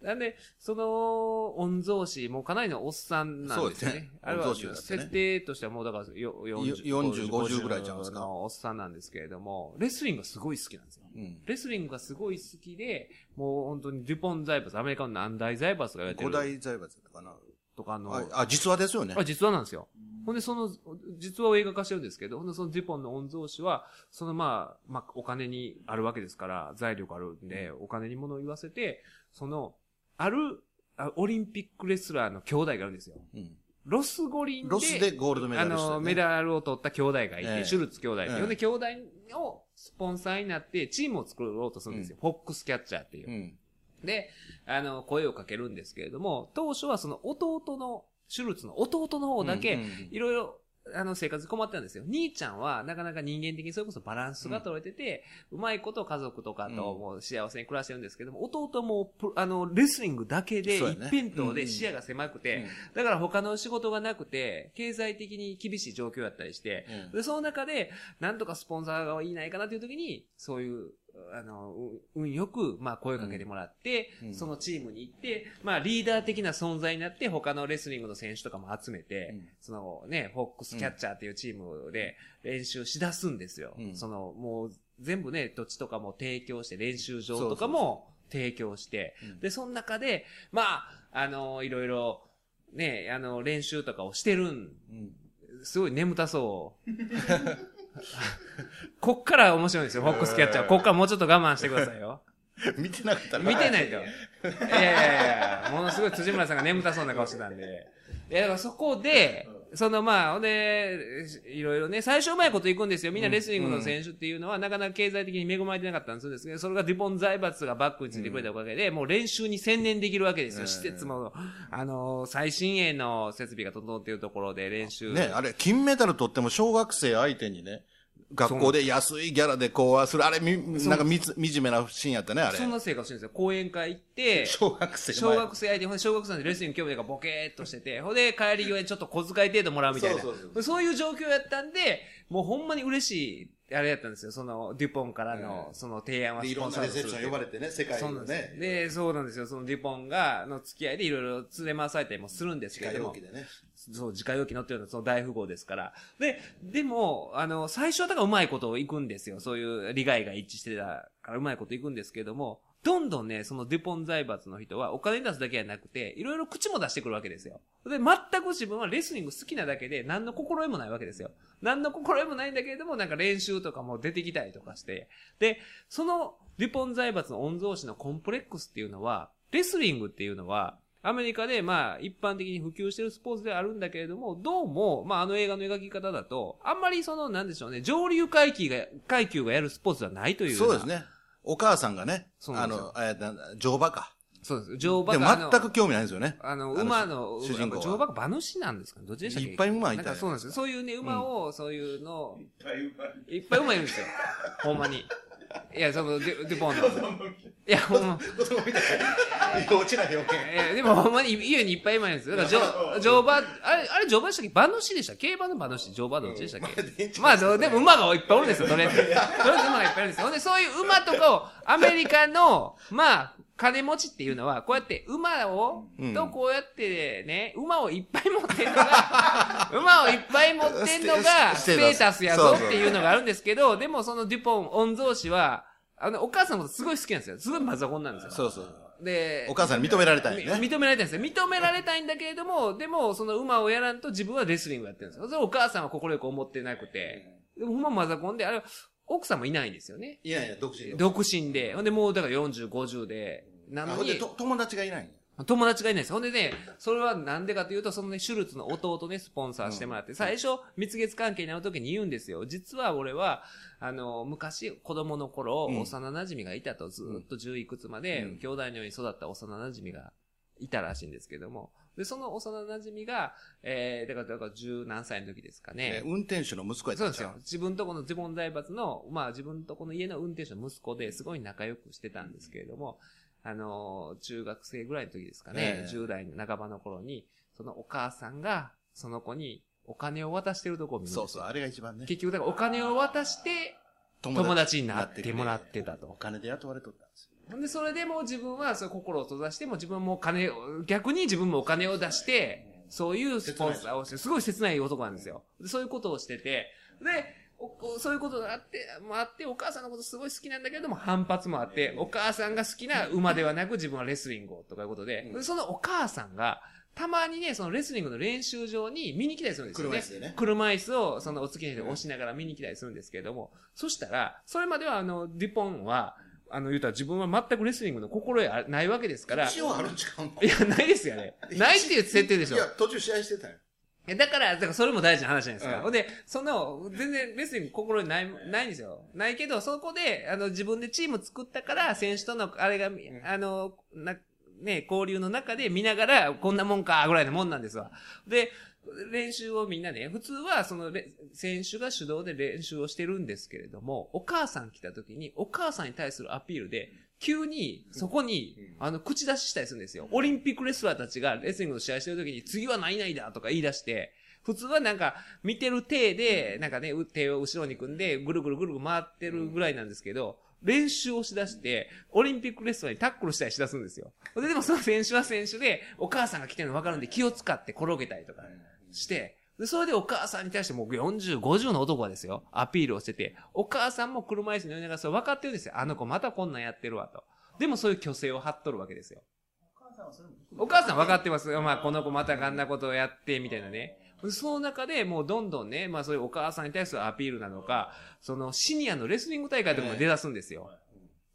なんで、その、御曹司、もうかなりのおっさんなんですよね。そうですねあれは、設定としてはもうだからよ40、40 50ぐらいちゃいますか？のおっさんなんですけれども、レスリングがすごい好きなんですよ。うん。レスリングがすごい好きで、もう本当にデュポン財閥、アメリカの何大財閥が言われて五る大財閥かな？とかの、あ、あ実話ですよね。あ、実話なんですよ。ほんで、その、実話を映画化してるんですけど、ほんで、そのデュポンの御曹司は、そのまあ、まあ、お金にあるわけですから、財力あるんで、お金に物を言わせて、その、ある、あオリンピックレスラーの兄弟がいるんですよ。うんロス五輪で、ロスでゴールドメダあリストだよね、の、メダルを取った兄弟がいて、ええシュルツ兄弟。ええで、兄弟をスポンサーになって、チームを作ろうとするんですよ。フォックスキャッチャーっていうう。ん。で、あの、声をかけるんですけれども、当初はその弟の、シュルツの弟の方だけうんうんうん、いろいろ、あの、生活に困ってたんですよ。兄ちゃんは、なかなか人間的にそれこそバランスが取れてて、うまいこと家族とかとうんもう幸せに暮らしてるんですけども、弟もプ、あの、レスリングだけで一辺倒うんで視野が狭くて、うん。だから他の仕事がなくて、経済的に厳しい状況だったりして、うん。で、その中で、なんとかスポンサーがいないかなという時に、そういう、あの、う運よく、まあ、声をかけてもらって、うん。そのチームに行って、まあ、リーダー的な存在になって、他のレスリングの選手とかも集めて、うん。そのね、フォックスキャッチャーっていうチームで練習しだすんですよ。うん。その、もう、全部ね、土地とかも提供して、練習場とかも提供して、うん。で、その中で、まあ、あの、いろいろ、ね、あの、練習とかをしてるん。すごい眠たそう。こっから面白いんですよ、フォックスキャッチャー。こっからもうちょっと我慢してくださいよ。見てなかったら。見てないと。いやいやいやものすごい辻村さんが眠たそうな顔してたんで。いや、だからそこで、そのまあ、ほんで、いろいろね、最初うまいこといくんですよ。みんなレスリングの選手っていうのは、なかなか経済的に恵まれてなかったんですけど、それがデュポン財閥がバックについてくれたおかげで、もう練習に専念できるわけですよ。うん施設も、あの、最新鋭の設備が整っているところで練習。ね、あれ、金メダル取っても小学生相手にね、学校で安いギャラで講話する、あれ、み、なんかみつ、惨めなシーンやったね、あれ。そんな生活してるんですよ。講演会行って、小学生前小学生相手、ほんで小学生でレスリング興味がボケーっとしてて、ほんで帰り際にちょっと小遣い程度もらうみたいな。そうそうそういう状況やったんで、もうほんまに嬉しい、あれやったんですよ。その、デュポンからの、その提案はスポンろんなレセプション呼ばれてね、世界のそうなんですよ。ね、で、そうなんですよ。そのデュポンが、の付き合いでいろいろ連れ回されたりもするんですけれどもね。そう、自家用機乗ってるのはその大富豪ですから。で、でも、あの、最初はだからうまいことを行くんですよ。そういう利害が一致してたからうまいこと行くんですけども、どんどんね、そのデュポン財閥の人はお金出すだけじゃなくて、いろいろ口も出してくるわけですよ。で、全く自分はレスリング好きなだけで、何の心得もないわけですよ。何の心得もないんだけれども、なんか練習とかも出てきたりとかして。で、そのデュポン財閥の御曹司のコンプレックスっていうのは、レスリングっていうのは、アメリカで、まあ、一般的に普及してるスポーツではあるんだけれども、どうも、まあ、あの映画の描き方だと、あんまりその、なんでしょうね、上流階級が、階級がやるスポーツではないというそうです。ね。お母さんがね、あの、えーな乗馬か。そうです。乗馬で全く興味ないんですよね。あの、あの馬の、主人公は乗馬が馬主なんですか？ねどっちでしたっけ？いっぱい馬いたそうなんですよ。そういうね、馬を、そういうのを、いっぱいうまいいっぱい馬いるんですよ。ほんまに。いや、その、デュデュポンの。いや、ほんま。子供みたいな。落ちない表現。えーでもほんまに家にいっぱい馬いるんですよ。だから、乗乗馬、あれ、あれ乗馬でしたっけ？馬主でした競馬の馬主、乗馬どっちでしたっけ？まあ、でも馬がいっぱいおるんですよ、とりあえず。とりあえず馬がいっぱいいるんですよ。ほんで、そういう馬とかを、アメリカの、まあ、金持ちっていうのは、こうやって馬を、うんとこうやってね、馬をいっぱい持ってんのが、馬をいっぱい持ってんのが、スステテータスやぞっていうのがあるんですけど、でもそのデュポン、御曹司は、あの、お母さんのことすごい好きなんですよ。すごいマザコンなんですよ。そうそう。で、お母さんに認められたいね。認められたいんですよ。認められたいんだけれども、でも、その馬をやらんと自分はレスリングやってるんですよ。それお母さんは心よく思ってなくて。でもほんまマザコンで、あれ、奥さんもいないんですよね。いやいや、独身。独身で。ほんで、もうだから40、50で。なあのに、ほんでと友達がいない友達がいないんですよ。ほんでね、それはなんでかというと、そのね、シュルツの弟ね、スポンサーしてもらって、最初、蜜月関係になるときに言うんですよ。実は俺は、あの、昔、子供の頃、うん幼馴染がいたと、ずーっと10いくつまで、うん兄弟のように育った幼馴染がいたらしいんですけども、で、その幼馴染が、えー、だから、だから十何歳の時ですかね。え運転手の息子やったそうですよ。自分とこの自分財閥の、まあ自分とこの家の運転手の息子ですごい仲良くしてたんですけれども、あのー中学生ぐらいの時ですかね、ええ10代の半ばの頃に、そのお母さんが、その子にお金を渡してるとこを見るそうそう、あれが一番ね。結局、だからお金を渡して、友達になってもらってたとお金で雇われとったんですよ。で、それでもう自分は、そう心を閉ざしても自分もお金を、逆に自分もお金を出して、そういうスポンサーをして、すごい切ない男なんですよ。でそういうことをしてて、で、そういうことがあって、もあって、お母さんのことすごい好きなんだけれども、反発もあって、お母さんが好きな馬ではなく自分はレスリングをとかいうことでそのお母さんが、たまにね、そのレスリングの練習場に見に来たりするんですよね。車椅子でね。車椅子を、そのお付き合いで押しながら見に来たりするんですけれども、そしたら、それまではあの、デュポンは、あの、言うたら自分は全くレスリングの心得あないわけですから、い一応あるんちゃうの？や、ないですよね。ないっていう設定でしょいや、。途中試合してたよ。えだから、だからそれも大事な話じゃないですか。うんほんで、その、全然レスリング心にない、ないんですよ。ないけど、そこで、あの、自分でチーム作ったから、選手との、あれが、あの、な、ね、交流の中で見ながら、こんなもんか、ぐらいのもんなんですわ。で、練習をみんなね、普通は、そのレ、選手が主導で練習をしてるんですけれども、お母さん来た時に、お母さんに対するアピールで、急に、そこに、あの、口出ししたりするんですよ。オリンピックレスラーたちがレスリングの試合してる時に、次は何々だとか言い出して、普通はなんか、見てる体で、なんかね、う手を後ろに組んで、ぐるぐるぐるぐる回ってるぐらいなんですけど、練習をしだして、オリンピックレスラーにタックルしたりしだすんですよ。で、でもその選手は選手で、お母さんが来てるの分かるんで気を使って転げたりとかして、で、それでお母さんに対してもう40、50の男がですよ、アピールをしてて、お母さんも車椅子に乗りながらそれ分かってるんですよ。あの子またこんなんやってるわと。でもそういう虚勢を張っとるわけですよ。お母さんはそれもお母さん分かってます。まあ、この子またあんなことをやって、みたいなね。その中でもうどんどんね、まあそういうお母さんに対するアピールなのか、そのシニアのレスリング大会とかも出だすんですよ。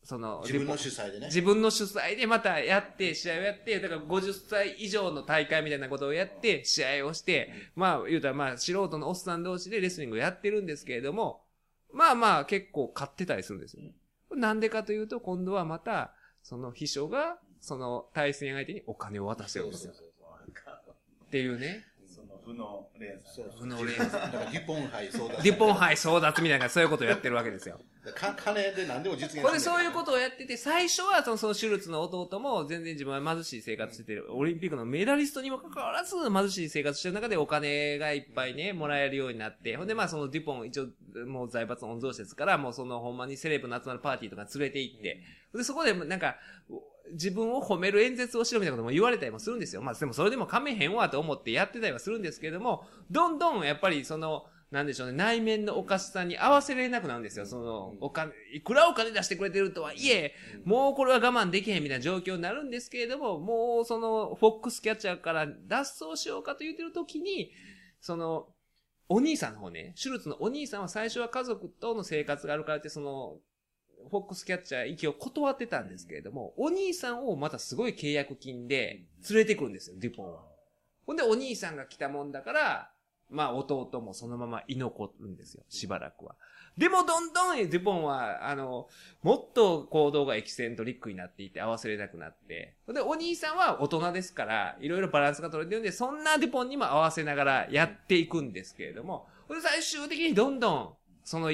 その、自分の主催でね。自分の主催でまたやって、試合をやって、だから50歳以上の大会みたいなことをやって、試合をして、まあ言うたらまあ素人のおっさん同士でレスリングをやってるんですけれども、まあまあ結構勝ってたりするんですよ。なんでかというと、今度はまた、その秘書が、その対戦相手にお金を渡してるんですよ。っていうね。負の連鎖。負の連だから、デュポン杯争奪。デュポン杯争奪みたいな、そういうことをやってるわけですよ。か金で何でも実現するこれでそういうことをやってて、最初はそのそのシュルツの弟も全然自分は貧しい生活してて、オリンピックのメダリストにもかかわらず貧しい生活してる中でお金がいっぱいね、もらえるようになって、ほんでまあそのデュポン一応もう財閥の御曹司ですから、もうそのほんまにセレブの集まるパーティーとか連れて行って、でそこでなんか、自分を褒める演説をしろみたいなことも言われたりもするんですよ。まあでもそれでも噛めへんわと思ってやってたりはするんですけれども、どんどんやっぱりその、なんでしょうね、内面のおかしさに合わせられなくなるんですよ。その、お金、いくらお金出してくれてるとはいえ、もうこれは我慢できへんみたいな状況になるんですけれども、もうその、フォックスキャッチャーから脱走しようかと言ってる時に、その、お兄さんの方ね、シュルツのお兄さんは最初は家族との生活があるからって、その、フォックスキャッチャー行きを断ってたんですけれども、お兄さんをまたすごい契約金で連れてくるんですよ、デュポンは。ほんで、お兄さんが来たもんだから、まあ、弟もそのまま居残るんですよ、しばらくは。でも、どんどん、デュポンは、あの、もっと行動がエキセントリックになっていて合わせれなくなって。ほんで、お兄さんは大人ですから、いろいろバランスが取れてるんで、そんなデュポンにも合わせながらやっていくんですけれども、最終的にどんどん、その、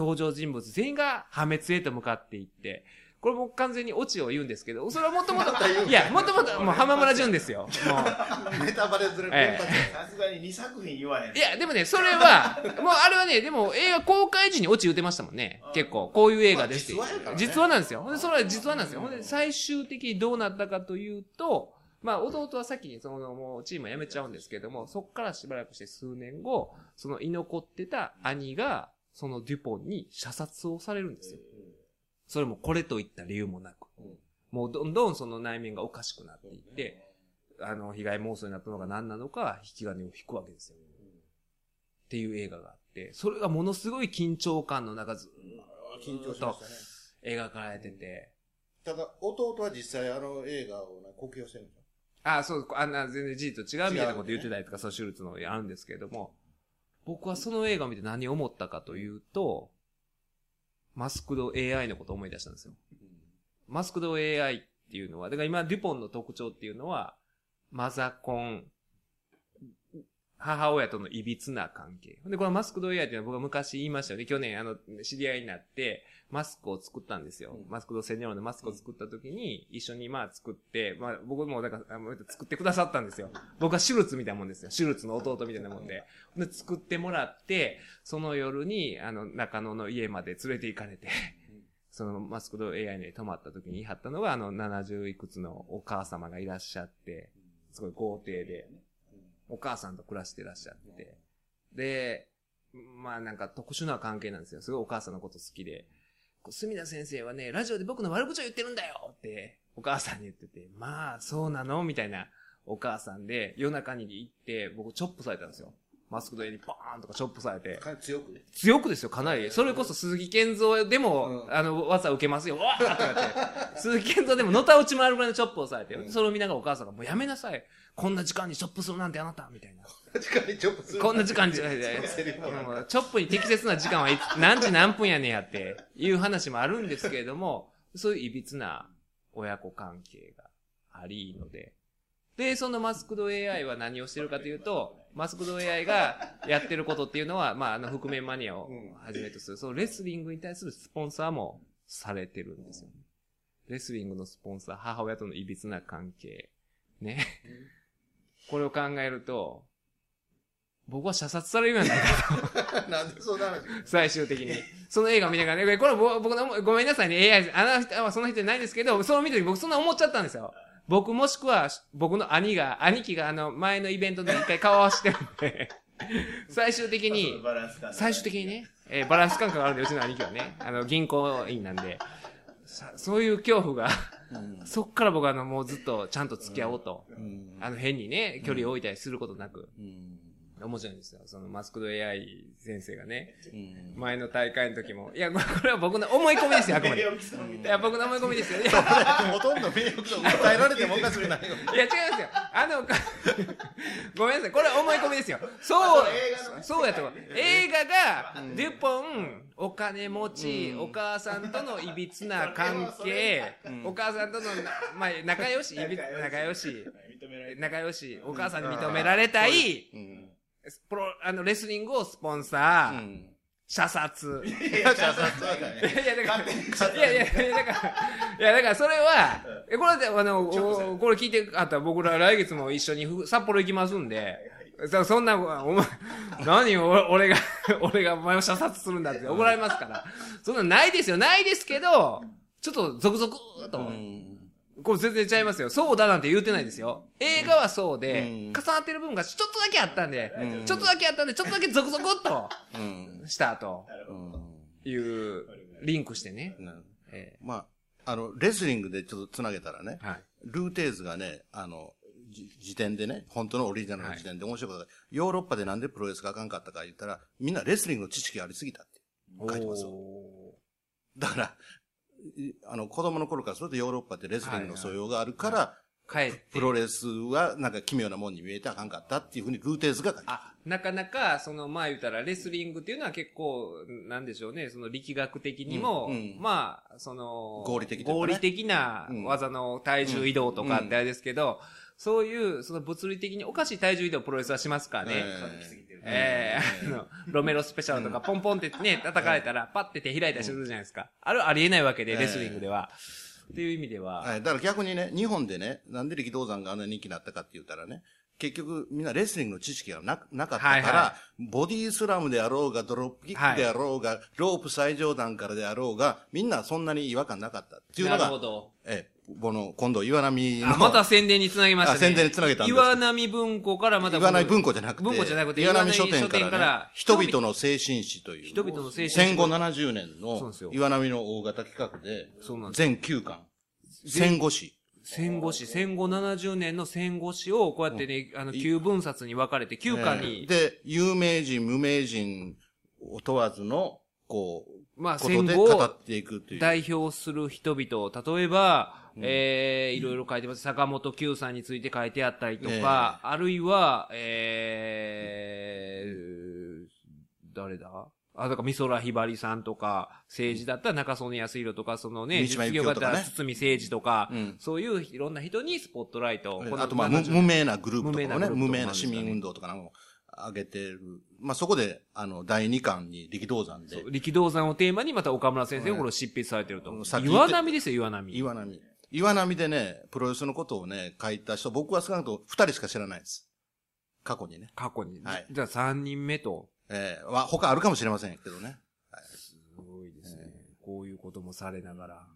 登場人物全員が破滅へと向かっていって、これもう完全にオチを言うんですけど、それはもともと、いや、もともと、もう浜村淳ですよ。もう。ネタバレずれええ連発さすがに2作品言わへん。いや、でもね、それは、もうあれはね、でも映画公開時にオチ言ってましたもんね。結構、こういう映画ですって実話なんですよ。ほんで、それは実話なんですよ。ほんで、最終的にどうなったかというと、まあ、弟は先にその、もうチームを辞めちゃうんですけども、そっからしばらくして数年後、その居残ってた兄が、そのデュポンに射殺をされるんですよ。それもこれといった理由もなく。もうどんどんその内面がおかしくなっていって、あの、被害妄想になったのが何なのか、引き金を引くわけですよ。っていう映画があって、それがものすごい緊張感の中ずー緊張しましたね。描かれてて、ただ、弟は実際あの映画をな酷評してるんですよ。あそう、あんな全然事実と違うみたいなこと言ってたりとか、そう、シュルツのあるんですけれども、僕はその映画を見て何を思ったかというと、マスクド AI のことを思い出したんですよ。マスクド AI っていうのは、だから今、デュポンの特徴っていうのは、マザコン、母親とのいびつな関係。で、このマスクド AI っていうのは僕は昔言いましたよね。去年、あの、知り合いになって、マスクを作ったんですよ。マスクドセニョールのマスクを作った時に、一緒にまあ作って、まあ僕もだから、あの作ってくださったんですよ。僕はシュルツみたいなもんですよ。シュルツの弟みたいなもんで。で、作ってもらって、その夜に、あの、中野の家まで連れて行かれて、そのマスクド AI に泊まった時に言い張ったのが、あの、70いくつのお母様がいらっしゃって、すごい豪邸で、お母さんと暮らしてらっしゃって、で、まあなんか特殊な関係なんですよ。すごいお母さんのこと好きで、こう隅田先生はね、ラジオで僕の悪口を言ってるんだよって、お母さんに言ってて、まあ、そうなのみたいなお母さんで、夜中に行って、僕チョップされたんですよ。マスクド A にバーンとかチョップされて、か強くね。強くですよ、かなり。それこそ鈴木健三でも、うんあの、技受けますよ、わーってなって。鈴木健三でものたうち回るぐらいのチョップをされて、それを見ながらお母さんが、もうやめなさい。こんな時間にチョップするなんてあなたみたいな。確かにチョップする。こんな時間に、いやいチョップに適切な時間はいつ何時何分やねんやっていう話もあるんですけれども、そういう歪な親子関係がありので。で、そのマスクド AI は何をしてるかというと、マスクド AI がやってることっていうのは、まあ、あの、覆面マニアをはじめとする、そのレスリングに対するスポンサーもされてるんですよね。レスリングのスポンサー、母親との歪な関係。ね。これを考えると、僕は射殺されるようになる なんでそんな話？最終的に。その映画を見ながら、ね、これぼ僕の、ごめんなさいね、AI、あの人はその人じゃないですけど、その見た時僕そんな思っちゃったんですよ。僕もしくは、僕の兄が、兄貴があの、前のイベントで一回顔合わせてるんで、最終的に、最終的にね、えーバランス感覚があるんで、うちの兄貴はね、あの、銀行員なんで、さそういう恐怖が、そっから僕はあの、もうずっとちゃんと付き合おうと、うん。あの、変にね、距離を置いたりすることなく、うん。面白いんですよ。そのマスクド AI 先生がね、うん。前の大会の時も。いや、これこれは僕の思い込みですよ、あくまで。いや、僕の思い込みですよ。いや、ほとんど名誉毀損訴えられてもおかしくないよ。いや違いますよ。あの、か ごめんなさい。これは思い込みですよ。そうあそうやと思う。映画が、デュポン、お金持ち、お母さんとのいびつな関係、お母さんとの、まあ、仲良し、いび仲良し、認められて仲良し、お母さんに認められたい、うん。プロ、あの、レスリングをスポンサー、うん。射殺。いや、射殺はいね。やいや、だから、いやいや、いや、だから、いや、だからそれは、え、これで、あの、おこれ聞いてあったら僕ら来月も一緒にふ札幌行きますんで、そそんな、お前、何を俺が、俺がお前を射殺するんだって怒られますから。そんなないですよ、ないですけど、ちょっとゾクゾクーと、うん。これ全然ちゃいますよ。そうだなんて言うてないですよ。映画はそうで、うん重なってる部分がちょっとだけあったんで、うんちょっとだけあったんで、ちょっとだけゾクゾクっとうん。したとうん。いう、リンクしてね。うんえまあ、あの、レスリングでちょっとつなげたらね、ーはい。ルーテーズがね、あの、じ時点でね、本当のオリジナルの時点で面白いことが、ヨーロッパでなんでプロレスがあかんかったか言ったら、みんなレスリングの知識がありすぎたって書いてますよ。おだから、いあの、子供の頃からするとヨーロッパってレスリングの素養があるから。プロレスはなんか奇妙なもんに見えてあかんかったっていうふうにルーテーズが書いてああ、なかなか、その、まあ言うたら、レスリングっていうのは結構、なんでしょうね、その力学的にも、うんうん。まあ、その、合理的ね。合理的なうん。技の体重移動とかってあれですけど、そういう、その物理的におかしい体重移動をプロレスはしますからね。ええ。あの、ロメロスペシャルとかポンポンってね、叩かれたら、パッて手開いたりするじゃないですか。あれはありえないわけで、ええ。レスリングでは。っていう意味では、はい。だから逆にね、日本でね、なんで力道山があんな人気になったかって言ったらね、結局みんなレスリングの知識がななかったから、はいはボディースラムであろうが、ドロップキックであろうが、ロープ最上段からであろうが、みんなそんなに違和感なかったっていうのが、なるほど。ええ、この、今度岩波の、あまた宣伝につなげましたね。あ宣伝につなげたんです岩波文庫からまた。岩波文庫じゃなくて、文庫じゃなくて、岩波書店から,、ね、人々の精神史という、人々の精神史戦後70年のそうですよ岩波の大型企画で、そうなんです全9巻、戦後史。戦後史、戦後70年の戦後史を、こうやってね、あの、9分冊に分かれて、9巻に、ええで、有名人、無名人を問わずの、こう、まあ、戦後をで語っていくという。代表する人々、例えば、えー、いろいろ書いてます。坂本九さんについて書いてあったりとか、あるいは、えー、誰だ？あ、だから、美空ひばりさんとか、政治だったら中曽根康弘とか、そのね、実業家だったら堤誠二とか、うんそういういろんな人にスポットライトを。あと、まあ、無70無名なグループとかもね、無名な市民運動とかなんかも上げてる。まあ、そこで、あの、第2巻に力道山で力道山をテーマにまた岡村先生がこれを執筆されてると岩波ですよ、岩波。岩波。岩波でね、プロレスのことをね、書いた人、僕は少なくとも2人しか知らないです。過去にね。過去に。はいじゃあ3人目と。ええは、他あるかもしれませんけどね。すごいですね。こういうこともされながら、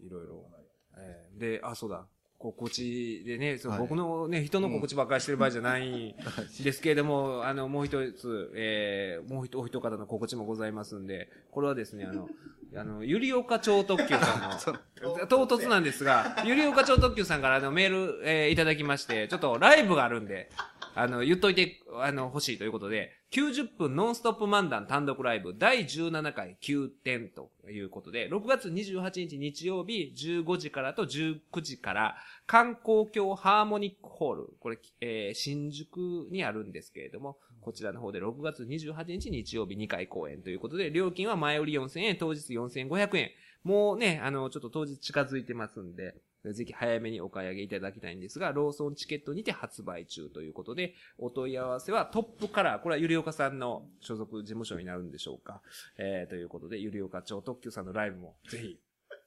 いろいろ。えーで、あ、そうだ。告知でね、そうはい。僕のね、人の告知ばっかりしてる場合じゃないん。ですけれども、あの、もう一つ、えー、もう一お一方の告知もございますんで、これはですね、あの、あの、ゆりおか超特急さんの、唐突なんですが、ゆりおか超特急さんからあのメール、えーいただきまして、ちょっとライブがあるんで、あの、言っといて、あの、欲しいということで、90分ノンストップ漫談単独ライブ第17回9点ということで、6月28日日曜日15時からと19時から、観光協ハーモニックホール、これ、えー新宿にあるんですけれども、こちらの方で6月28日日曜日2回公演ということで、料金は前売り4000円、当日4500円。もうね、あの、ちょっと当日近づいてますんで、ぜひ早めにお買い上げいただきたいんですが、ローソンチケットにて発売中ということで、お問い合わせはトップカラー、これはゆりおかさんの所属事務所になるんでしょうか。えー、ということで、ゆりおか超特急さんのライブもぜひ。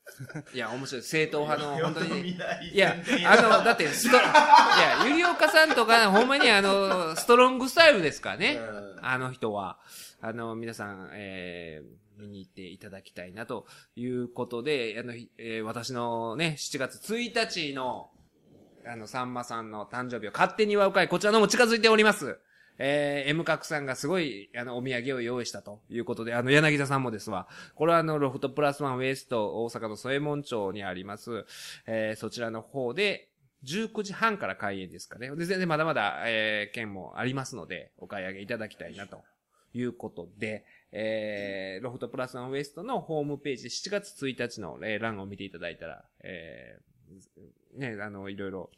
いや、面白い。正統派の、本当に。いいや、あの、だって、スト、いや、ゆりおかさんとか、ほんまにあの、ストロングスタイルですからね。あの人は。あの、皆さん、えー、見に行っていただきたいなということで、あの、えー私のね、7月1日の、あの、さんまさんの誕生日を勝手に祝う会、こちらのも近づいております。えー、M 角さんがすごい、あの、お土産を用意したということで、あの、柳田さんもですわ。これはあの、ロフトプラスワンウエスト大阪の添門町にあります、えー、そちらの方で、19時半から開演ですかね。で、全然まだまだ、えー、券もありますので、お買い上げいただきたいなということで、えー、ロフトプラスワンウエストのホームページ7月1日の、えー欄を見ていただいたら、えー、ね、あの、いろいろ、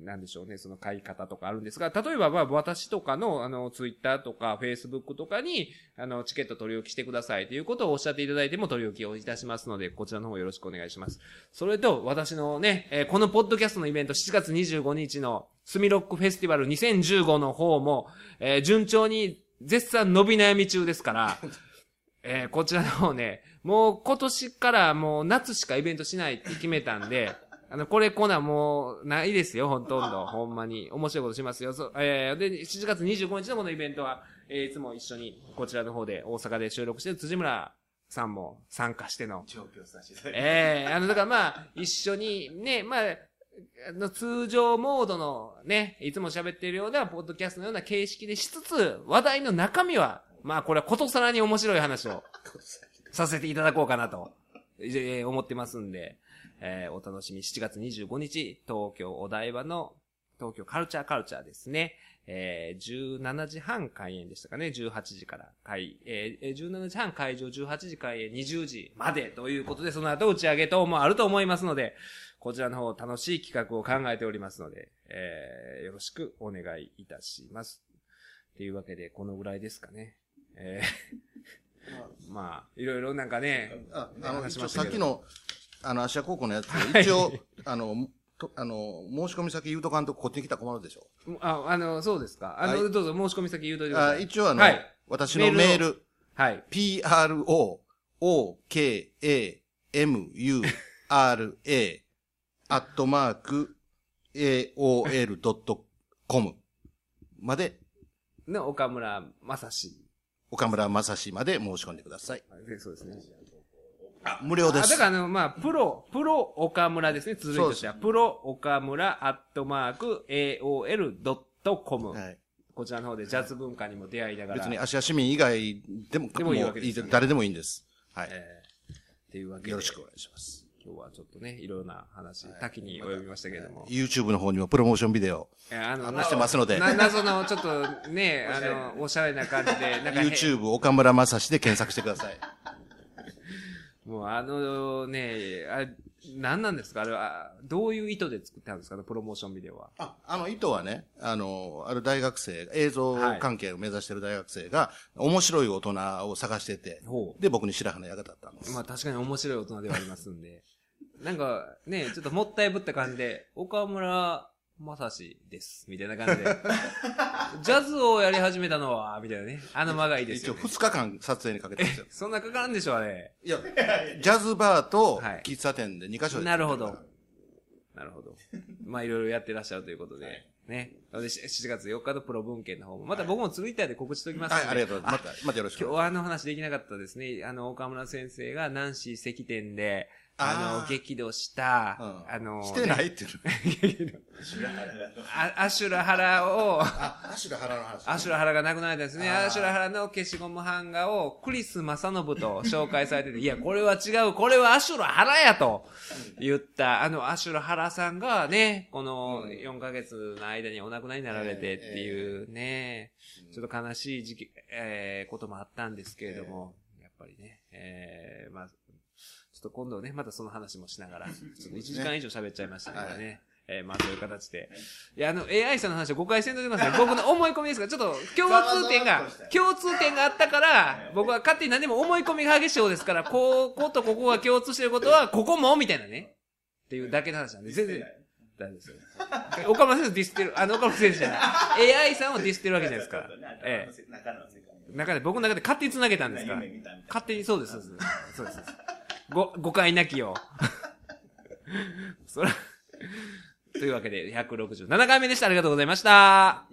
なんでしょうね、その買い方とかあるんですが、例えば、まあ、私とかの、あの、ツイッターとか、フェイスブックとかに、あの、チケット取り置きしてくださいということをおっしゃっていただいても取り置きをいたしますので、こちらの方よろしくお願いします。それと、私のね、えーこのポッドキャストのイベント、7月25日の、スミロックフェスティバル2015の方も、えー順調に絶賛伸び悩み中ですから、えーこちらの方ね、もう今年からもう夏しかイベントしないって決めたんで、あの、これコーナーもうないですよ、ほとんど。ほんまに。面白いことしますよ。そうえー、で、7月25日のこのイベントは、えーいつも一緒にこちらの方で大阪で収録してる辻村さんも参加しての、上京させてええあの、だからまあ、一緒に、ね、まあ、通常モードのね、いつも喋っているような、ポッドキャストのような形式でしつつ、話題の中身は、まあ、これはことさらに面白い話を させていただこうかなと、えー思ってますんで、えーお楽しみ、7月25日、東京お台場の、東京カルチャーカルチャーですね。えー17時半開演でしたかね。18時から開、えーえー17時半会場、18時開演、20時までということで、その後打ち上げ等もあると思いますので、こちらの方楽しい企画を考えておりますので、えーよろしくお願いいたします。というわけで、このぐらいですかね。えーまあ、いろいろなんかね、あ、あの、さっきの、あの、芦屋高校のやつ、はい一応、あの、とあの、申し込み先言うとかんとこっちに来たら困るでしょ？あ、あの、そうですか。あの、はいどうぞ申し込み先言うといてくだあさい。一応あの、はい私のメール、はい。pro, o, k, a, m, u, r, a, アットマーク、aol.com まで、の岡村正史。岡村正史まで申し込んでください。でそうですね。無料ですあだか。らあの、まあ、プロ、プロ岡村ですね、続いてとしては。プロ岡村アットマーク AOL.com。はい。こちらの方でジャズ文化にも出会いながら。別に芦屋市民以外でも、でもいいわけですよね誰でもいいんです。はい。えーっていうわけで。よろしくお願いします。今日はちょっとね、いろいろな話、多岐に及びましたけれども。YouTube の方にもプロモーションビデオ、えーあの、話してますのでな、謎の、ちょっとね、あの、おしゃれな感じで、なんかへ、YouTube 岡村正史で検索してください。もうあのね、あ何なんですか？あれは、どういう意図で作ったんですか？ね、プロモーションビデオは。あ、あの、意図はね、あの、ある大学生、映像関係を目指している大学生が、面白い大人を探してて、ほで、僕に白羽の矢が立ったんです。まあ確かに面白い大人ではありますんで。なんかね、ちょっともったいぶった感じで、岡村正史です。みたいな感じで。ジャズをやり始めたのは、みたいなね。あの間がいいです一応よ、ね。2日間撮影にかけてるんですよ。そんなかかるんでしょう、あれ。いや、ジャズバーとはい喫茶店で2カ所でなるほど。なるほど。まあいろいろやってらっしゃるということで。ね。なのでし7月4日のプロ文献の方も、また僕もツイッターで告知しておきますので。はい、ありがとうございます。また、またよろしく。今日はあの話できなかったですね。あの、岡村先生がナンシー石店で、あの、激怒した、うん。あの、してないねっていうの？アシュラハラを、あ、アシュラ原の話。アシュラハラが亡くなられたんですね。アシュラハラの消しゴム版画をクリス正信と 紹介されてて、いや、これは違う、これはアシュラハラやと言った、あのアシュラハラさんがね、この4ヶ月の間にお亡くなりになられてっていうね、ちょっと悲しい時期、えー、こともあったんですけれども、やっぱりね、えー、まあ、ちょっと今度ね、またその話もしながら、ちょっと1時間以上喋っちゃいましたからね。えー、まあそういう形で。いや、あの、AI さんの話は誤解せんといてください。僕の思い込みですが、ちょっと共通点が、共通点があったから、僕は勝手に何でも思い込みが激しい方ですから、こことここが共通してることは、ここもみたいなね。っていうだけの話なんで、全然、大丈夫ですよ。岡村先生をディスってる、あの、岡村先生じゃない。AI さんをディスってるわけじゃないですか。ええ。中で、僕の中で勝手に繋げたんですから。勝手にそうです、そうです。そうです。ご、誤解なきよ。そら、というわけで、167回目でした。ありがとうございました。